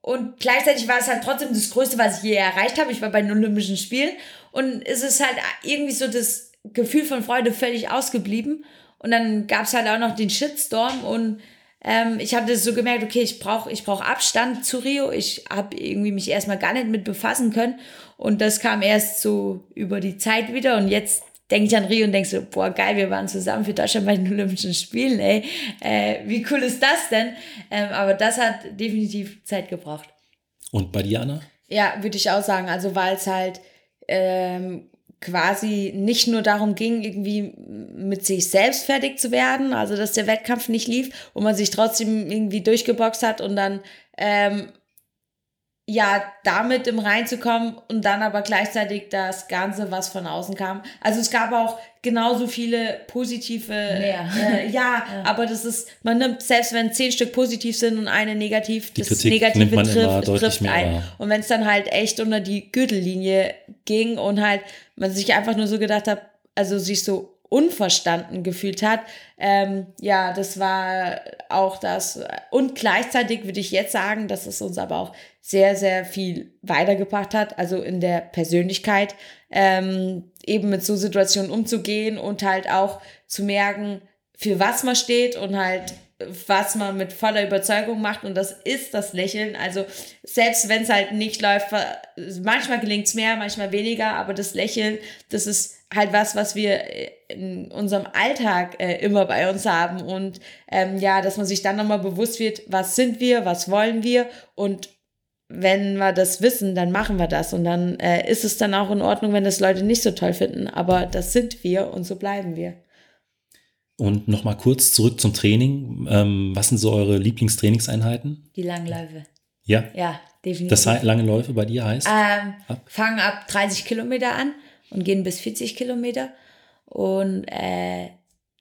Und gleichzeitig war es halt trotzdem das Größte, was ich je erreicht habe. Ich war bei den Olympischen Spielen. Und es ist halt irgendwie so das Gefühl von Freude völlig ausgeblieben. Und dann gab es halt auch noch den Shitstorm. Und ähm, ich hatte so gemerkt, okay, ich brauche ich brauch Abstand zu Rio. Ich habe irgendwie mich erstmal gar nicht mit befassen können. Und das kam erst so über die Zeit wieder. Und jetzt denke ich an Rio und denke so, boah, geil, wir waren zusammen für Deutschland bei den <laughs> Olympischen Spielen, ey. Äh, wie cool ist das denn? Ähm, aber das hat definitiv Zeit gebraucht. Und bei dir, Anna? Ja, würde ich auch sagen. Also weil es halt ähm, quasi nicht nur darum ging, irgendwie mit sich selbst fertig zu werden, also dass der Wettkampf nicht lief und man sich trotzdem irgendwie durchgeboxt hat und dann ähm, ja damit im reinzukommen und dann aber gleichzeitig das Ganze, was von außen kam. Also es gab auch genauso viele positive, Mehr. äh, <laughs> ja, aber das ist, man nimmt, selbst wenn zehn Stück positiv sind und eine negativ, Die das Kritik Negative nimmt man immer trifft, deutlich trifft mehr ein. wahr. Und wenn es dann halt echt unter die Gürtellinie ging und halt man sich einfach nur so gedacht hat, also sich so unverstanden gefühlt hat, ähm, ja, das war auch das. Und gleichzeitig würde ich jetzt sagen, dass es uns aber auch sehr, sehr viel weitergebracht hat, also in der Persönlichkeit, ähm, eben mit so Situationen umzugehen und halt auch zu merken, für was man steht und halt was man mit voller Überzeugung macht und das ist das Lächeln. Also selbst wenn es halt nicht läuft, manchmal gelingt es mehr, manchmal weniger, aber das Lächeln, das ist halt was, was wir in unserem Alltag äh, immer bei uns haben und ähm, ja, dass man sich dann nochmal bewusst wird, was sind wir, was wollen wir und wenn wir das wissen, dann machen wir das und dann äh, ist es dann auch in Ordnung, wenn das Leute nicht so toll finden, aber das sind wir und so bleiben wir. Und nochmal kurz zurück zum Training. Ähm, was sind so eure Lieblingstrainingseinheiten? Die Langläufe. Ja, Ja, definitiv. das lange Läufe bei dir heißt? Ähm, Ab? fangen ab 30 Kilometer an und gehen bis 40 Kilometer. Und äh,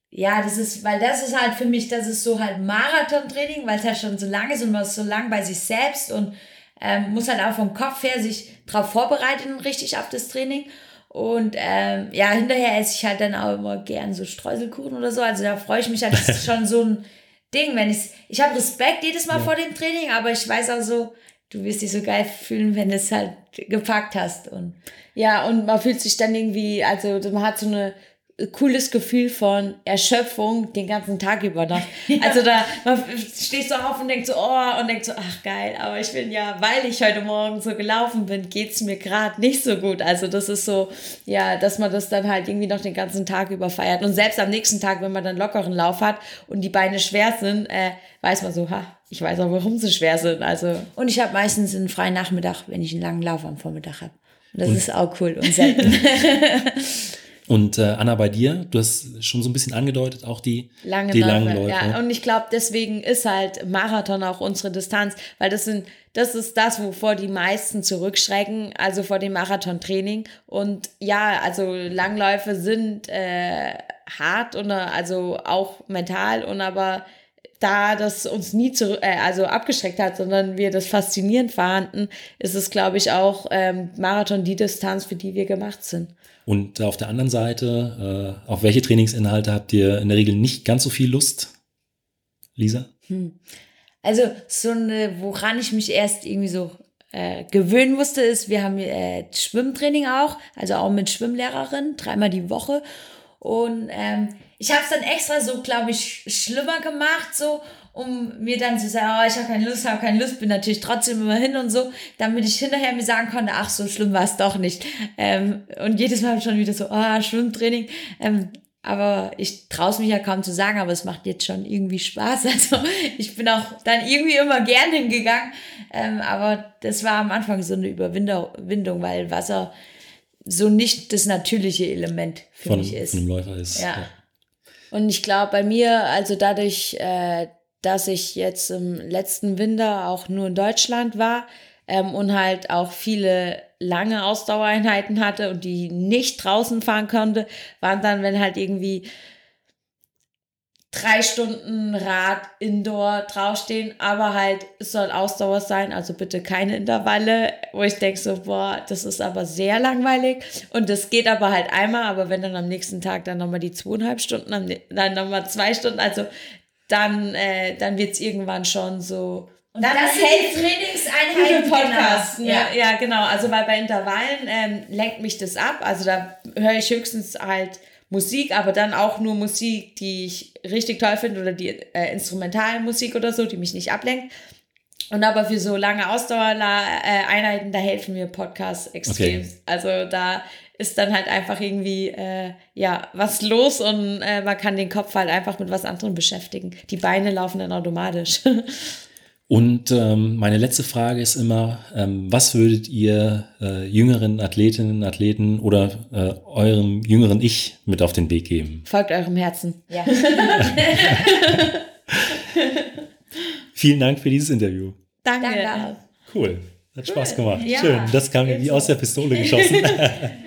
ja, das ist, weil das ist halt für mich, das ist so halt Marathontraining, weil es halt schon so lang ist und man ist so lang bei sich selbst und ähm, muss halt auch vom Kopf her sich darauf vorbereiten, richtig auf das Training. Und ähm, ja, hinterher esse ich halt dann auch immer gern so Streuselkuchen oder so. Also da freue ich mich halt, das <laughs> ist schon so ein Ding, wenn ich, ich habe Respekt jedes Mal vor dem Training, aber ich weiß auch so, du wirst dich so geil fühlen, wenn du es halt gepackt hast. Und Ja, und man fühlt sich dann irgendwie, also man hat so eine cooles Gefühl von Erschöpfung den ganzen Tag über noch. <laughs> Also da man stehst du auf und denkst so, oh, und denkst so, ach geil, aber ich bin ja, weil ich heute Morgen so gelaufen bin, geht's mir gerade nicht so gut. Also das ist so, ja, dass man das dann halt irgendwie noch den ganzen Tag über feiert. Und selbst am nächsten Tag, wenn man dann lockeren Lauf hat und die Beine schwer sind, äh, weiß man so, ha, ich weiß auch, warum sie schwer sind. Also und ich habe meistens einen freien Nachmittag, wenn ich einen langen Lauf am Vormittag habe. Und das und ist auch cool und selten. <laughs> <laughs> Und äh, Anna, bei dir, du hast schon so ein bisschen angedeutet, auch die, Lange die langen Läufe. Ja, und ich glaube, deswegen ist halt Marathon auch unsere Distanz, weil das sind, das ist das, wovor die meisten zurückschrecken, also vor dem Marathontraining. Und ja, also Langläufe sind äh, hart und also auch mental und aber da das uns nie zu, äh, also abgeschreckt hat, sondern wir das faszinierend fanden, ist es, glaube ich, auch ähm, Marathon die Distanz, für die wir gemacht sind. Und auf der anderen Seite, äh, auf welche Trainingsinhalte habt ihr in der Regel nicht ganz so viel Lust, Lisa? Hm. Also so eine, woran ich mich erst irgendwie so äh, gewöhnen musste, ist, wir haben äh, Schwimmtraining auch, also auch mit Schwimmlehrerin, dreimal die Woche. Und ähm, ich habe es dann extra so, glaube ich, schlimmer gemacht, so um mir dann zu sagen, oh, ich habe keine Lust, habe keine Lust, bin natürlich trotzdem immer hin und so, damit ich hinterher mir sagen konnte, ach, so schlimm war es doch nicht. Ähm, und jedes Mal schon wieder so, oh, Schwimmtraining. Ähm, aber ich traue es mich ja kaum zu sagen, aber es macht jetzt schon irgendwie Spaß. <laughs> Also ich bin auch dann irgendwie immer gern hingegangen. Ähm, aber das war am Anfang so eine Überwindung, weil Wasser so nicht das natürliche Element für von, mich ist. Von dem Läufer ist. Ja. ja. Und ich glaube, bei mir, also dadurch, äh, dass ich jetzt im letzten Winter auch nur in Deutschland war ähm, und halt auch viele lange Ausdauereinheiten hatte und die nicht draußen fahren konnte, waren dann, wenn halt irgendwie drei Stunden Rad indoor draufstehen, aber halt, es soll Ausdauer sein, also bitte keine Intervalle, wo ich denke so, boah, das ist aber sehr langweilig. Und das geht aber halt einmal, aber wenn dann am nächsten Tag dann nochmal die zweieinhalb Stunden, dann nochmal zwei Stunden, also dann, äh, dann wird es irgendwann schon so. Und dann das hält Trainingseinheiten <laughs> Podcast. Genau. Ja. ja, genau. Also weil bei Intervallen ähm, lenkt mich das ab. Also da höre ich höchstens halt Musik, aber dann auch nur Musik, die ich richtig toll finde oder die äh, Instrumentalmusik oder so, die mich nicht ablenkt. Und aber für so lange Ausdauereinheiten, da helfen mir Podcasts extrem. Okay. Also da ist dann halt einfach irgendwie äh, ja was los und äh, man kann den Kopf halt einfach mit was anderem beschäftigen. Die Beine laufen dann automatisch. <laughs> Und ähm, meine letzte Frage ist immer, ähm, was würdet ihr äh, jüngeren Athletinnen, Athleten oder äh, eurem jüngeren Ich mit auf den Weg geben? Folgt eurem Herzen. Ja. <laughs> Vielen Dank für dieses Interview. Danke. Danke. Cool. Hat cool. Spaß gemacht. Ja, Schön. Das kam wie aus der Pistole geschossen. <laughs>